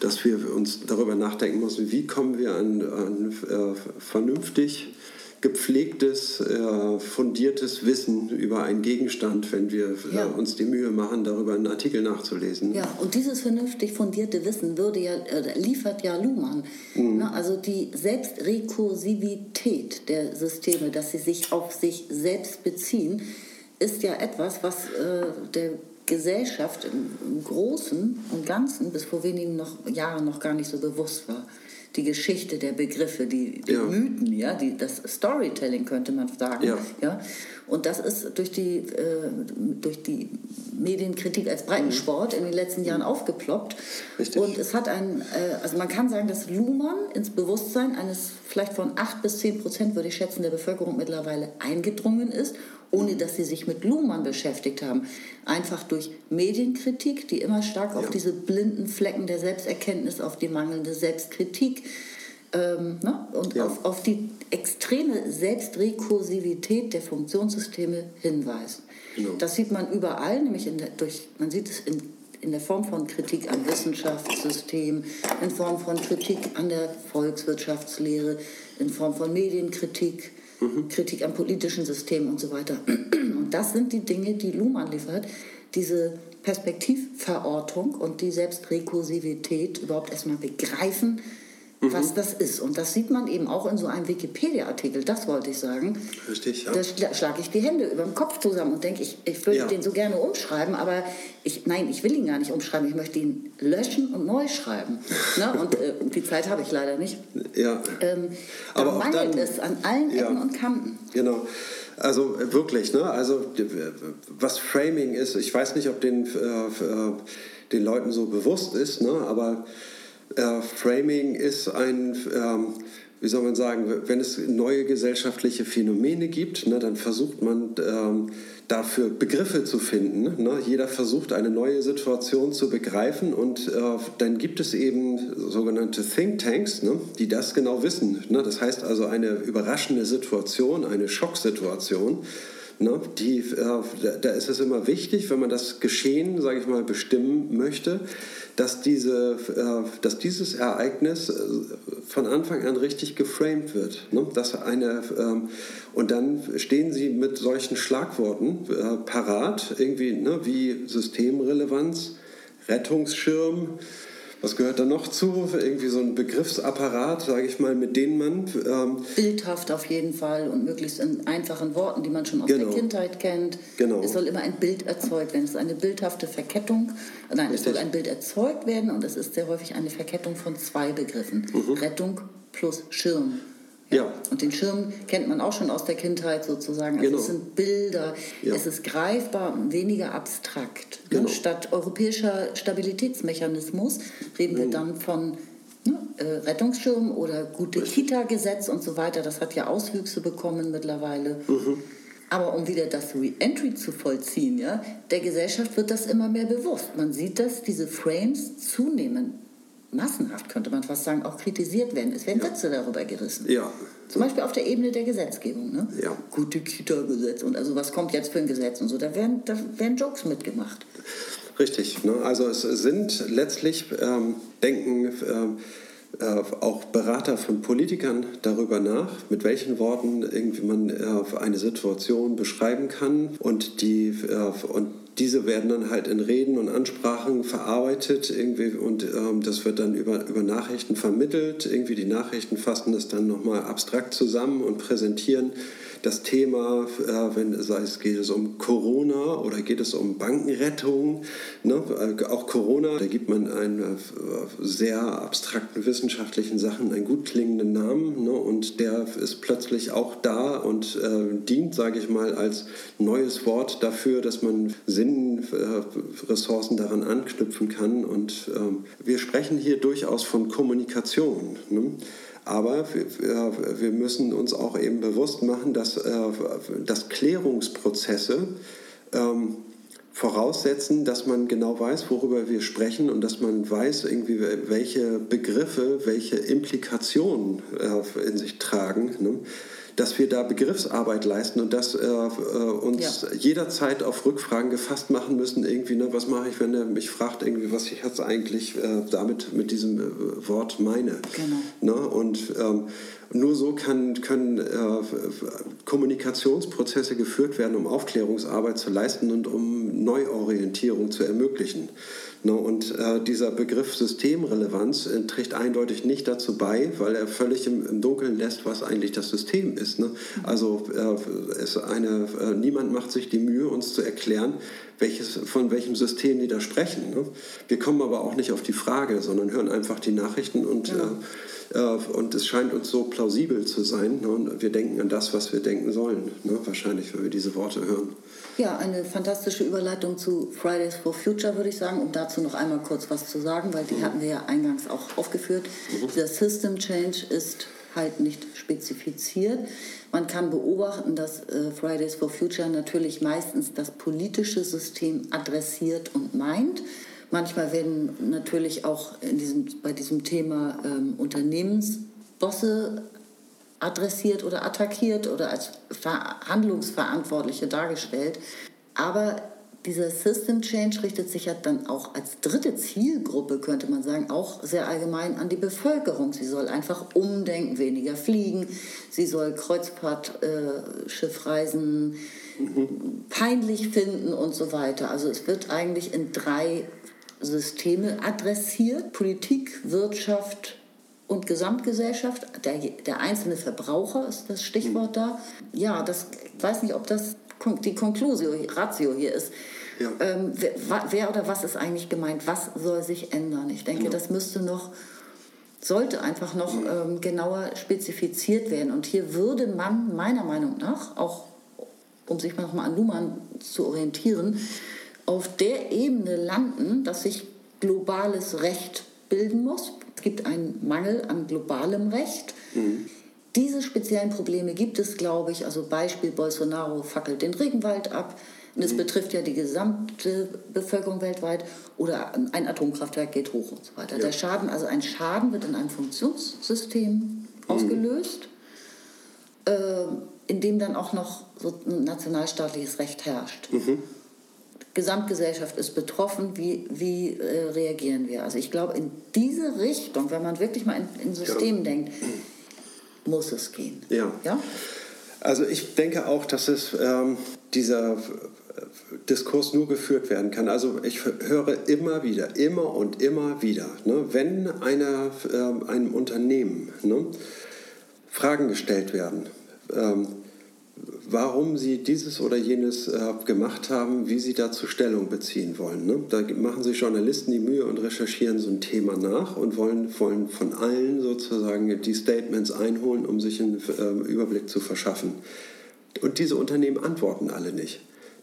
dass wir uns darüber nachdenken müssen, wie kommen wir an, an äh, vernünftig gepflegtes, äh, fundiertes Wissen über einen Gegenstand, wenn wir äh, ja. uns die Mühe machen, darüber einen Artikel nachzulesen. Ja, und dieses vernünftig fundierte Wissen würde ja, äh, liefert ja Luhmann. Mhm. Ne? Also die Selbstrekursivität der Systeme, dass sie sich auf sich selbst beziehen, ist ja etwas, was äh, der Gesellschaft im, im, Großen und Ganzen bis vor wenigen noch, Jahren noch gar nicht so bewusst war. Die Geschichte der Begriffe, die, die ja. Mythen, ja, die, das Storytelling könnte man sagen. Ja. Ja? Und das ist durch die, äh, durch die Medienkritik als Breitensport in den letzten Jahren aufgeploppt. Richtig. Und es hat ein, äh, also man kann sagen, dass Luhmann ins Bewusstsein eines vielleicht von 8 bis 10 Prozent, würde ich schätzen, der Bevölkerung mittlerweile eingedrungen ist ohne dass sie sich mit Luhmann beschäftigt haben. Einfach durch Medienkritik, die immer stark auf diese blinden Flecken der Selbsterkenntnis, auf die mangelnde Selbstkritik ähm, ne? und ja. auf, auf die extreme Selbstrekursivität der Funktionssysteme hinweisen. Genau. Das sieht man überall, nämlich der, durch, man sieht es in, in der Form von Kritik am Wissenschaftssystem, in Form von Kritik an der Volkswirtschaftslehre, in Form von Medienkritik, mhm. Kritik am politischen System und so weiter. [CLEARS THROAT] Und das sind die Dinge, die Luhmann liefert. Diese Perspektivverortung und die Selbstrekursivität überhaupt erstmal begreifen, mhm. was das ist. Und das sieht man eben auch in so einem Wikipedia-Artikel, das wollte ich sagen. Richtig, ja. Da schlage ich die Hände über den Kopf zusammen und denke, ich, ich würde ja. den so gerne umschreiben, aber ich, nein, ich will ihn gar nicht umschreiben, ich möchte ihn löschen und neu schreiben. [LAUGHS] ne? Und äh, die Zeit habe ich leider nicht. Ja. Ähm, aber mangelt dann, es an allen Ecken ja. und Kanten. Genau. Also äh, wirklich, ne? Also was Framing ist, ich weiß nicht, ob den, äh, äh, den Leuten so bewusst ist, ne? aber äh, Framing ist ein, ähm, wie soll man sagen, wenn es neue gesellschaftliche Phänomene gibt, ne, dann versucht man ähm, dafür Begriffe zu finden. Ne? Jeder versucht eine neue Situation zu begreifen und äh, dann gibt es eben sogenannte Thinktanks, ne, die das genau wissen. Ne? Das heißt also eine überraschende Situation, eine Schocksituation. Ne, die, äh, da ist es immer wichtig, wenn man das Geschehen, sage ich mal, bestimmen möchte, dass, diese, äh, dass dieses Ereignis äh, von Anfang an richtig geframed wird. Ne? Dass eine, ähm, und dann stehen sie mit solchen Schlagworten äh, parat, irgendwie ne, wie Systemrelevanz, Rettungsschirm, was gehört da noch zu? Irgendwie so ein Begriffsapparat, sage ich mal, mit dem man... Ähm Bildhaft auf jeden Fall und möglichst in einfachen Worten, die man schon aus genau. der Kindheit kennt. Genau. Es soll immer ein Bild erzeugt werden. Es ist eine bildhafte Verkettung. Nein, Richtig. es soll ein Bild erzeugt werden und es ist sehr häufig eine Verkettung von zwei Begriffen. Mhm. Rettung plus Schirm. Ja. Und den Schirm kennt man auch schon aus der Kindheit sozusagen. Also genau. es sind Bilder, ja. es ist greifbar und weniger abstrakt. Genau. Statt europäischer Stabilitätsmechanismus reden wir mhm. dann von ne, äh, Rettungsschirm oder gute Kita-Gesetz und so weiter. Das hat ja Auswüchse bekommen mittlerweile. Mhm. Aber um wieder das Re-Entry zu vollziehen, ja, der Gesellschaft wird das immer mehr bewusst. Man sieht, dass diese Frames zunehmen massenhaft, könnte man fast sagen, auch kritisiert werden. Es werden ja. Sätze darüber gerissen. Ja. Zum Beispiel auf der Ebene der Gesetzgebung. Ne? Ja. Gute Kita-Gesetz und also was kommt jetzt für ein Gesetz und so. Da werden, da werden Jokes mitgemacht. Richtig. Ne? Also es sind letztlich, ähm, denken ähm, äh, auch Berater von Politikern darüber nach, mit welchen Worten irgendwie man äh, eine Situation beschreiben kann und die äh, und diese werden dann halt in Reden und Ansprachen verarbeitet irgendwie und ähm, das wird dann über, über Nachrichten vermittelt. Irgendwie die Nachrichten fassen das dann nochmal abstrakt zusammen und präsentieren das Thema, äh, wenn sei es geht es um Corona oder geht es um Bankenrettung, ne? Äh, auch Corona, da gibt man einen äh, sehr abstrakten wissenschaftlichen Sachen einen gut klingenden Namen ne? und der ist plötzlich auch da und äh, dient, sage ich mal, als neues Wort dafür, dass man Sinnressourcen äh, daran anknüpfen kann und ähm, wir sprechen hier durchaus von Kommunikation. Ne? Aber wir, müssen uns auch eben bewusst machen, dass, äh, dass Klärungsprozesse ähm, voraussetzen, dass man genau weiß, worüber wir sprechen und dass man weiß, irgendwie, welche Begriffe, welche Implikationen äh, in sich tragen. Ne? Dass wir da Begriffsarbeit leisten und dass äh, äh, uns ja. jederzeit auf Rückfragen gefasst machen müssen, irgendwie, ne, was mache ich, wenn er mich fragt, irgendwie, was ich jetzt eigentlich äh, damit mit diesem äh, Wort meine. Genau. Ne? Und ähm, nur so kann, können äh, Kommunikationsprozesse geführt werden, um Aufklärungsarbeit zu leisten und um Neuorientierung zu ermöglichen. Ne, und äh, dieser Begriff Systemrelevanz äh, trägt eindeutig nicht dazu bei, weil er völlig im, Dunkeln lässt, was eigentlich das System ist. Ne? Also äh, es eine, niemand macht sich die Mühe, uns zu erklären, welches, von welchem System die da sprechen. Ne? Wir kommen aber auch nicht auf die Frage, sondern hören einfach die Nachrichten und ja. Und es scheint uns so plausibel zu sein. Ne? Und wir denken an das, was wir denken sollen. Ne? Wahrscheinlich, wenn wir diese Worte hören. Ja, eine fantastische Überleitung zu Fridays for Future, würde ich sagen, um dazu noch einmal kurz was zu sagen, weil die mhm. hatten wir ja eingangs auch aufgeführt. Mhm. Dieser System Change ist halt nicht spezifiziert. Man kann beobachten, dass äh, Fridays for Future natürlich meistens das politische System adressiert und meint. Manchmal werden natürlich auch in diesem, bei diesem Thema ähm, Unternehmensbosse adressiert oder attackiert oder als Handlungsverantwortliche dargestellt. Aber dieser System Change richtet sich ja dann auch als dritte Zielgruppe, könnte man sagen, auch sehr allgemein an die Bevölkerung. Sie soll einfach umdenken, weniger fliegen, sie soll Kreuzfahrtschiffreisen äh, mhm. peinlich finden und so weiter. Also es wird eigentlich in drei Systeme adressiert. Politik, Wirtschaft und Gesamtgesellschaft. Der, der einzelne Verbraucher ist das Stichwort da. Ja, das ich weiß nicht, ob das die Conclusio, Ratio hier ist. Ja. Ähm, wer, wer, oder was ist eigentlich gemeint? Was soll sich ändern? Ich denke, ja. das müsste noch, sollte einfach noch ähm, genauer spezifiziert werden. Und hier würde man meiner Meinung nach, auch um sich noch mal an Luhmann zu orientieren, auf der Ebene landen, dass sich globales Recht bilden muss, Es gibt einen Mangel an globalem Recht. Diese speziellen Probleme gibt es, glaube ich. Also Beispiel Bolsonaro fackelt den Regenwald ab. Und es betrifft ja die gesamte Bevölkerung weltweit. Oder ein Atomkraftwerk geht hoch und so weiter. Der Schaden, also ein Schaden wird in einem Funktionssystem ausgelöst, äh, in dem dann auch noch so ein nationalstaatliches Recht herrscht. Gesamtgesellschaft ist betroffen, wie, wie äh, reagieren wir? Also ich glaube, in diese Richtung, wenn man wirklich mal in, in Systemen denkt, muss es gehen. Ja. ja? Also ich denke auch, dass es ähm, dieser äh, Diskurs nur geführt werden kann. Also ich höre immer wieder, immer und immer wieder, ne, wenn einer, ähm, einem Unternehmen ne, Fragen gestellt werden, ähm, warum sie dieses oder jenes äh, gemacht haben, wie sie dazu Stellung beziehen wollen. Ne? Da machen sich Journalisten die Mühe und recherchieren so ein Thema nach und wollen, wollen von allen sozusagen die Statements einholen, um sich einen äh, Überblick zu verschaffen. Und diese Unternehmen antworten alle nicht.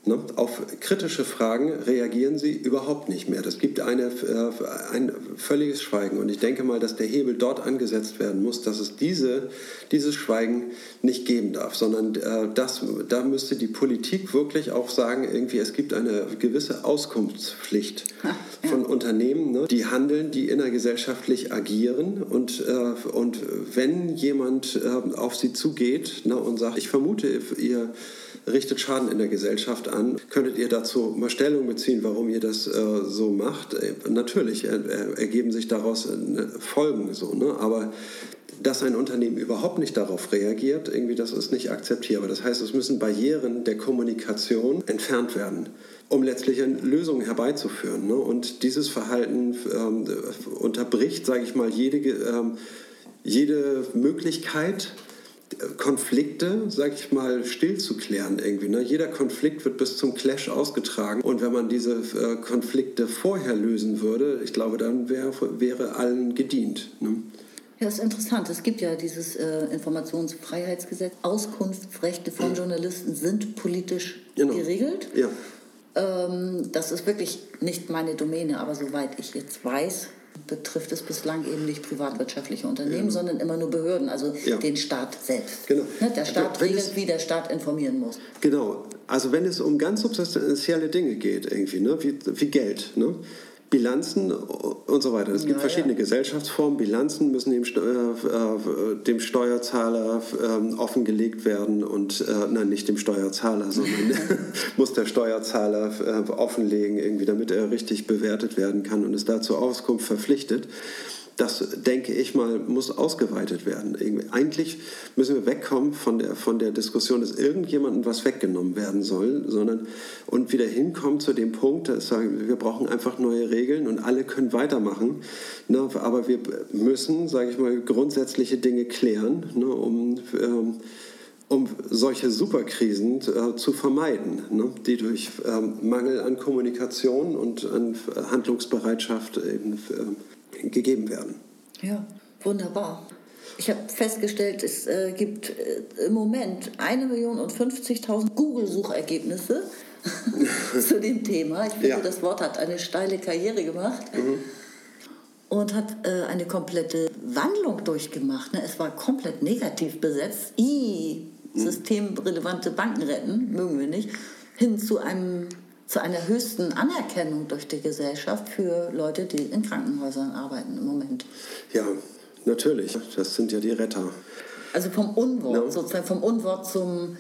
Ne? Auf kritische Fragen reagieren sie überhaupt nicht mehr. Das gibt eine, äh, ein völliges Schweigen. Und ich denke mal, dass der Hebel dort angesetzt werden muss, dass es diese, dieses Schweigen nicht geben darf, sondern äh, das, da müsste die Politik wirklich auch sagen, irgendwie, es gibt eine gewisse Auskunftspflicht [LAUGHS] von Unternehmen, ne, die handeln, die innergesellschaftlich agieren. Und, äh, und wenn jemand äh, auf sie zugeht ne, und sagt, ich vermute, ihr richtet Schaden in der Gesellschaft an. Könntet ihr dazu mal Stellung beziehen, warum ihr das äh, so macht? Äh, natürlich äh, ergeben sich daraus äh, Folgen so, ne? aber dass ein Unternehmen überhaupt nicht darauf reagiert, irgendwie das ist nicht akzeptierbar. Das heißt, es müssen Barrieren der Kommunikation entfernt werden, um letztlich eine Lösung herbeizuführen. Ne? Und dieses Verhalten ähm, unterbricht, sage ich mal, jede, ähm, jede Möglichkeit, Konflikte, sag ich mal, still zu klären irgendwie. Ne? Jeder Konflikt wird bis zum Clash ausgetragen. Und wenn man diese äh, Konflikte vorher lösen würde, ich glaube, dann wär, wäre allen gedient. Ne? Ja, ist interessant. Es gibt ja dieses äh, Informationsfreiheitsgesetz. Auskunftsrechte von Journalisten sind politisch Genau. geregelt. Ja. Ähm, das ist wirklich nicht meine Domäne, aber soweit ich jetzt weiß, betrifft es bislang eben nicht privatwirtschaftliche Unternehmen, sondern immer nur Behörden, also Ja. den Staat selbst. Genau. Ne, der Staat Wenn regelt, es- wie der Staat informieren muss. Genau. Also wenn es um ganz substanzielle Dinge geht, irgendwie, ne? wie, wie Geld, ne? Bilanzen und so weiter. Es gibt Ja, verschiedene ja. Gesellschaftsformen. Bilanzen müssen dem, Steu- äh, äh, dem Steuerzahler ähm, offengelegt werden und äh, nein, nicht dem Steuerzahler, sondern [LAUGHS] [LAUGHS] muss der Steuerzahler äh, offenlegen, irgendwie, damit er richtig bewertet werden kann und ist dazu Auskunft verpflichtet. Das, denke ich mal, muss ausgeweitet werden. Eigentlich müssen wir wegkommen von der, von der Diskussion, dass irgendjemandem was weggenommen werden soll, sondern und wieder hinkommen zu dem Punkt, dass wir brauchen einfach neue Regeln und alle können weitermachen. Ne, aber wir müssen, sage ich mal, grundsätzliche Dinge klären, ne, um, ähm, um solche Superkrisen äh, zu vermeiden, ne, die durch ähm, Mangel an Kommunikation und an Handlungsbereitschaft eben ähm, gegeben werden. Ja, wunderbar. Ich habe festgestellt, es äh, gibt äh, im Moment 1.050.000 Google-Suchergebnisse [LAUGHS] zu dem Thema. Ich finde, Ja. das Wort hat eine steile Karriere gemacht und hat äh, eine komplette Wandlung durchgemacht. Ne? Es war komplett negativ besetzt. I, systemrelevante Banken retten, mögen wir nicht, hin zu einem zu einer höchsten Anerkennung durch die Gesellschaft für Leute, die in Krankenhäusern arbeiten im Moment. Ja, natürlich. Das sind ja die Retter. Also vom Unwort, Ja. sozusagen vom Unwort zum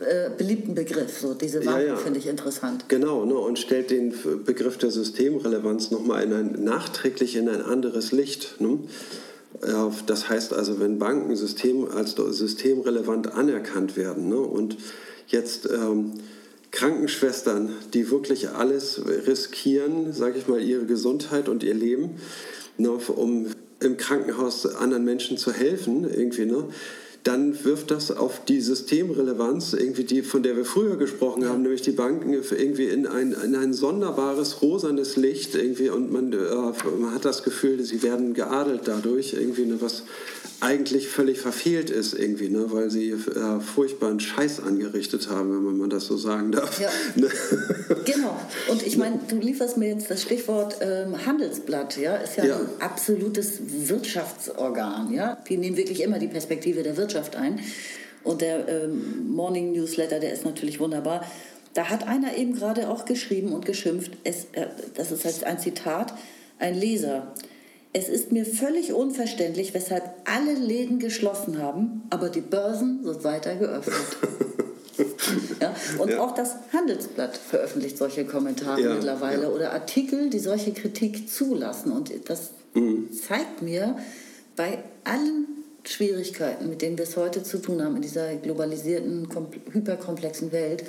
äh, beliebten Begriff. So diese Ja, Wandlung ja. finde ich interessant. Genau, ne, und stellt den Begriff der Systemrelevanz nochmal in ein, nachträglich in ein anderes Licht. Ne? Ja, Das heißt also, wenn Banken System, als systemrelevant anerkannt werden ne, und jetzt ähm, Krankenschwestern, die wirklich alles riskieren, sage ich mal, ihre Gesundheit und ihr Leben, ne, um im Krankenhaus anderen Menschen zu helfen, irgendwie, ne, dann wirft das auf die Systemrelevanz, irgendwie die, von der wir früher gesprochen haben, nämlich die Banken irgendwie in ein, in ein sonderbares rosanes Licht irgendwie und man, äh, man hat das Gefühl, sie werden geadelt dadurch, irgendwie, ne, was eigentlich völlig verfehlt ist irgendwie, ne, weil sie äh, furchtbaren Scheiß angerichtet haben, wenn man das so sagen darf. Ja. [LAUGHS] Ne? genau. Und ich meine, du lieferst mir jetzt das Stichwort ähm, Handelsblatt, ja, ist ja, ja, ein absolutes Wirtschaftsorgan, ja. Die nehmen wirklich immer die Perspektive der Wirtschaft ein. Und der ähm, Morning Newsletter, der ist natürlich wunderbar. Da hat einer eben gerade auch geschrieben und geschimpft, es, äh, das ist halt ein Zitat, ein Leser es ist mir völlig unverständlich, weshalb alle Läden geschlossen haben, aber die Börsen sind weiter geöffnet. [LAUGHS] ja? Und ja. auch das Handelsblatt veröffentlicht solche Kommentare ja, mittlerweile oder Artikel, die solche Kritik zulassen. Und das mhm. zeigt mir bei allen Schwierigkeiten, mit denen wir es heute zu tun haben in dieser globalisierten, hyperkomplexen Welt,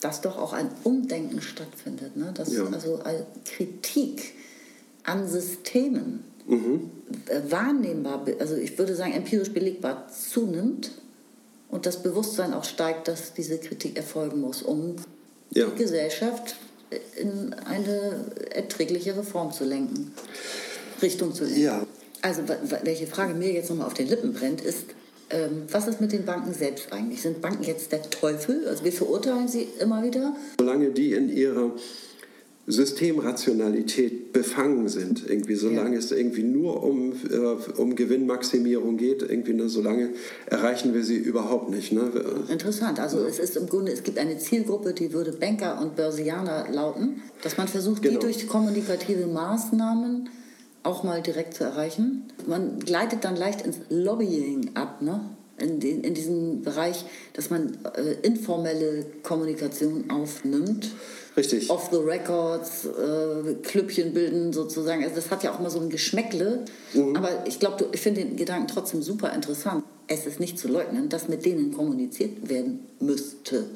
dass doch auch ein Umdenken stattfindet. Ne? Dass also Kritik an Systemen mhm. wahrnehmbar, also ich würde sagen empirisch belegbar zunimmt und das Bewusstsein auch steigt, dass diese Kritik erfolgen muss, um ja. die Gesellschaft in eine erträglichere Form zu lenken, Richtung zu lenken. Ja. Also welche Frage mir jetzt nochmal auf den Lippen brennt, ist, ähm, was ist mit den Banken selbst eigentlich? Sind Banken jetzt der Teufel? Also wir verurteilen sie immer wieder. Solange die in ihrer Systemrationalität befangen sind, irgendwie, solange ja. es irgendwie nur um, äh, um Gewinnmaximierung geht, irgendwie, ne, solange erreichen wir sie überhaupt nicht. Ne? Interessant, also ja. es ist im Grunde, es gibt eine Zielgruppe, die würde Banker und Börsianer lauten, dass man versucht, genau. die durch kommunikative Maßnahmen auch mal direkt zu erreichen. Man gleitet dann leicht ins Lobbying ab, ne? in, den, in diesem Bereich, dass man äh, informelle Kommunikation aufnimmt. Richtig. Off the records, äh, Klüppchen bilden sozusagen. Also das hat ja auch immer so ein Geschmäckle. Mhm. Aber ich glaube, ich finde den Gedanken trotzdem super interessant. Es ist nicht zu leugnen, dass mit denen kommuniziert werden müsste.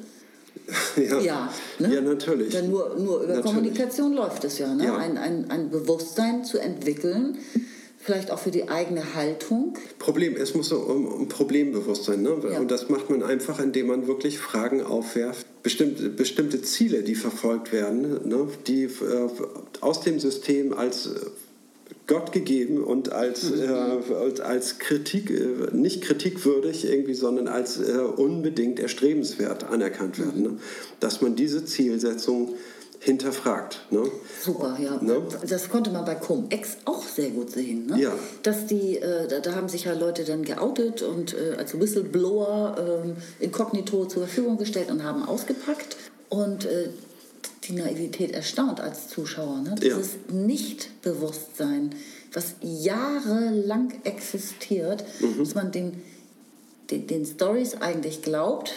[LAUGHS] Ja, ja, ne? ja natürlich. Denn nur, nur über natürlich. Kommunikation läuft es ja, ne? ja. Ein, ein, ein Bewusstsein zu entwickeln vielleicht auch für die eigene Haltung. Problem, es muss so um, um Problembewusstsein. Ne? Ja. Und das macht man einfach, indem man wirklich Fragen aufwerft. Bestimmte, bestimmte Ziele, die verfolgt werden, ne? die äh, aus dem System als Gott gegeben und als, mhm. äh, als Kritik, äh, nicht kritikwürdig irgendwie, sondern als äh, unbedingt erstrebenswert anerkannt werden. Ne? Dass man diese Zielsetzung hinterfragt. Ne? Super, ja. Ne? Das konnte man bei Cum-Ex auch sehr gut sehen. Ne? Ja. Dass die, äh, da, da, haben sich ja Leute dann geoutet und äh, als Whistleblower äh, inkognito zur Verfügung gestellt und haben ausgepackt. Und äh, die Naivität erstaunt als Zuschauer. Ne? Dieses ja. Nichtbewusstsein, was jahrelang existiert, mhm. dass man den, den, den Stories eigentlich glaubt,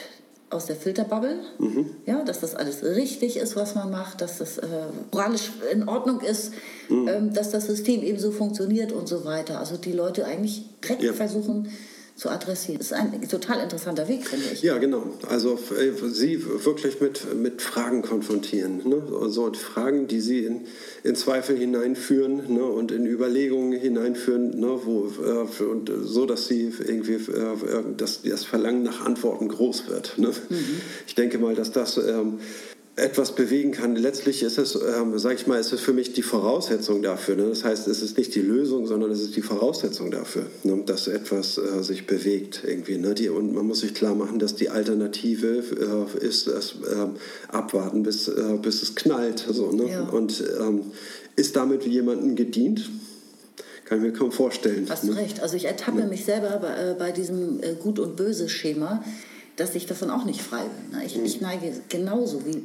aus der Filterbubble, mhm. ja, dass das alles richtig ist, was man macht, dass das äh, moralisch in Ordnung ist, mhm. ähm, dass das System eben so funktioniert und so weiter. Also die Leute eigentlich direkt ja. versuchen, zu adressieren. Das ist ein total interessanter Weg, finde ich. Ja, genau. Also äh, Sie wirklich mit, mit Fragen konfrontieren. Ne? Also Fragen, die Sie in, in Zweifel hineinführen ne? und in Überlegungen hineinführen, ne? Wo, äh, und so, dass Sie irgendwie, äh, dass das Verlangen nach Antworten groß wird. Ne? Mhm. Ich denke mal, dass das ähm, etwas bewegen kann. Letztlich ist es, ähm, sage ich mal, ist es für mich die Voraussetzung dafür. Ne? Das heißt, es ist nicht die Lösung, sondern es ist die Voraussetzung dafür, ne? dass etwas äh, sich bewegt irgendwie. Ne? Die, und man muss sich klar machen, dass die Alternative äh, ist, das äh, abwarten, bis, äh, bis es knallt. So, ne? ja. Und ähm, ist damit jemandem gedient? Kann ich mir kaum vorstellen. Hast du ne? recht. Also ich ertappe mich selber bei, äh, bei diesem äh, Gut- und Böse-Schema dass ich davon auch nicht frei bin. Ne? Ich, ich, neige genauso wie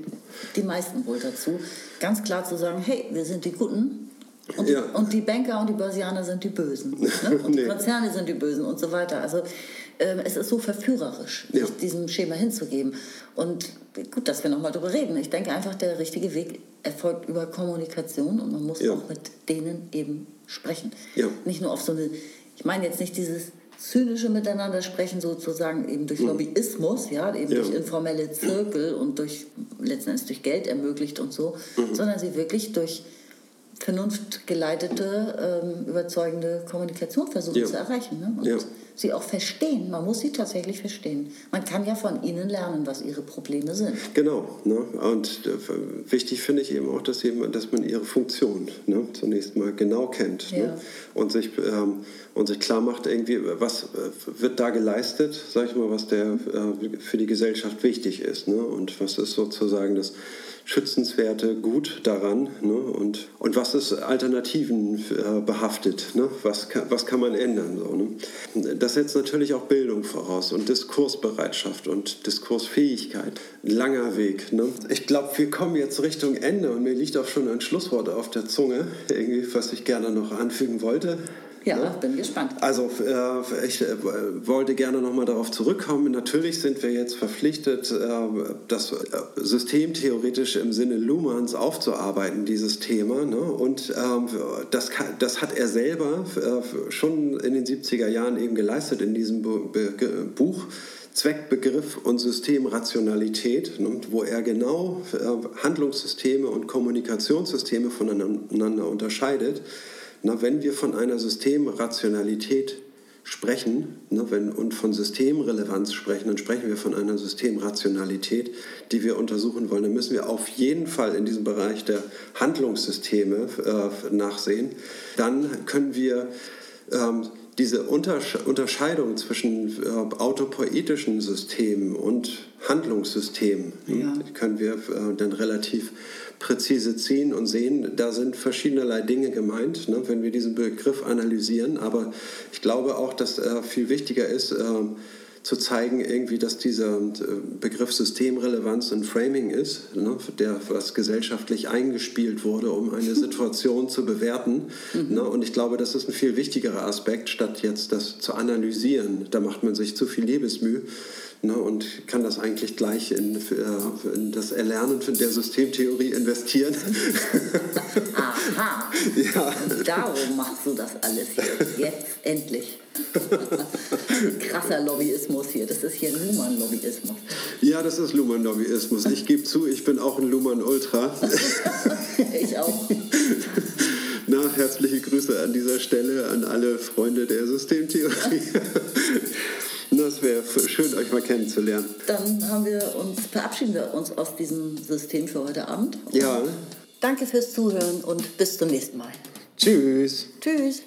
die meisten wohl dazu, ganz klar zu sagen, hey, wir sind die Guten und, ja. die, und die Banker und die Börsianer sind die Bösen. Ne? [LAUGHS] Und nee. die Konzerne sind die Bösen und so weiter. Also äh, es ist so verführerisch, ja. sich diesem Schema hinzugeben. Und gut, dass wir nochmal darüber reden. Ich denke einfach, der richtige Weg erfolgt über Kommunikation und man muss ja. auch mit denen eben sprechen. Nicht nur auf so eine, ich meine jetzt nicht dieses zynische Miteinander sprechen, sozusagen eben durch hm. Lobbyismus, ja, eben ja. durch informelle Zirkel und durch letztendlich durch Geld ermöglicht und so, mhm. sondern sie wirklich durch vernunftgeleitete, ähm, überzeugende Kommunikation versuchen ja. zu erreichen. Ne? Und ja. sie auch verstehen. Man muss sie tatsächlich verstehen. Man kann ja von ihnen lernen, was ihre Probleme sind. Genau. Ne? Und äh, wichtig finde ich eben auch, dass, eben, dass man ihre Funktion ne, zunächst mal genau kennt ne? Ja. ne? und, sich, ähm, und sich klar macht, irgendwie, was äh, wird da geleistet, sag ich mal, was der, äh, für die Gesellschaft wichtig ist. Ne? Und was ist sozusagen das schützenswerte Gut daran ne? und, und was ist Alternativen äh, behaftet, ne? was, kann, was kann man ändern. So, ne? Das setzt natürlich auch Bildung voraus und Diskursbereitschaft und Diskursfähigkeit. Langer Weg. Ne? Ich glaube, wir kommen jetzt Richtung Ende und mir liegt auch schon ein Schlusswort auf der Zunge, irgendwie, was ich gerne noch anfügen wollte. Ja, ja, bin gespannt. Also äh, ich äh, wollte gerne nochmal darauf zurückkommen. Natürlich sind wir jetzt verpflichtet, äh, das äh, systemtheoretisch im Sinne Luhmanns aufzuarbeiten, dieses Thema. Ne? Und ähm, das, kann, das hat er selber äh, schon in den 70er Jahren eben geleistet in diesem Be Be Buch. Zweckbegriff und Systemrationalität, ne, wo er genau äh, Handlungssysteme und Kommunikationssysteme voneinander unterscheidet. Na, wenn wir von einer Systemrationalität sprechen ne, wenn, und von Systemrelevanz sprechen, dann sprechen wir von einer Systemrationalität, die wir untersuchen wollen. Dann müssen wir auf jeden Fall in diesem Bereich der Handlungssysteme äh, nachsehen. Dann können wir ähm, diese Unterscheidung zwischen äh, autopoetischen Systemen und Handlungssystemen, ja. können wir äh, dann relativ präzise ziehen und sehen, da sind verschiedenerlei Dinge gemeint, ne, wenn wir diesen Begriff analysieren. Aber ich glaube auch, dass äh, viel wichtiger ist, äh, zu zeigen, irgendwie, dass dieser äh, Begriff Systemrelevanz ein Framing ist, ne, der was gesellschaftlich eingespielt wurde, um eine [LAUGHS] Situation zu bewerten. Mhm. Ne, und ich glaube, das ist ein viel wichtigerer Aspekt, statt jetzt das zu analysieren. Da macht man sich zu viel Liebesmühe ne, und kann das eigentlich gleich in, äh, in das Erlernen der Systemtheorie investieren. Aha. [LAUGHS] ja. Darum machst du das alles jetzt, jetzt endlich. Krasser Lobbyismus hier. Das ist hier Luhmann-Lobbyismus. Ja, das ist Luhmann-Lobbyismus. Ich gebe zu, ich bin auch ein Luhmann-Ultra. [LAUGHS] ich auch. Na, herzliche Grüße an dieser Stelle an alle Freunde der Systemtheorie. Das wäre schön, euch mal kennenzulernen. Dann haben wir uns, verabschieden wir uns aus diesem System für heute Abend. Ja. Danke fürs Zuhören und bis zum nächsten Mal. Tschüss. Tschüss.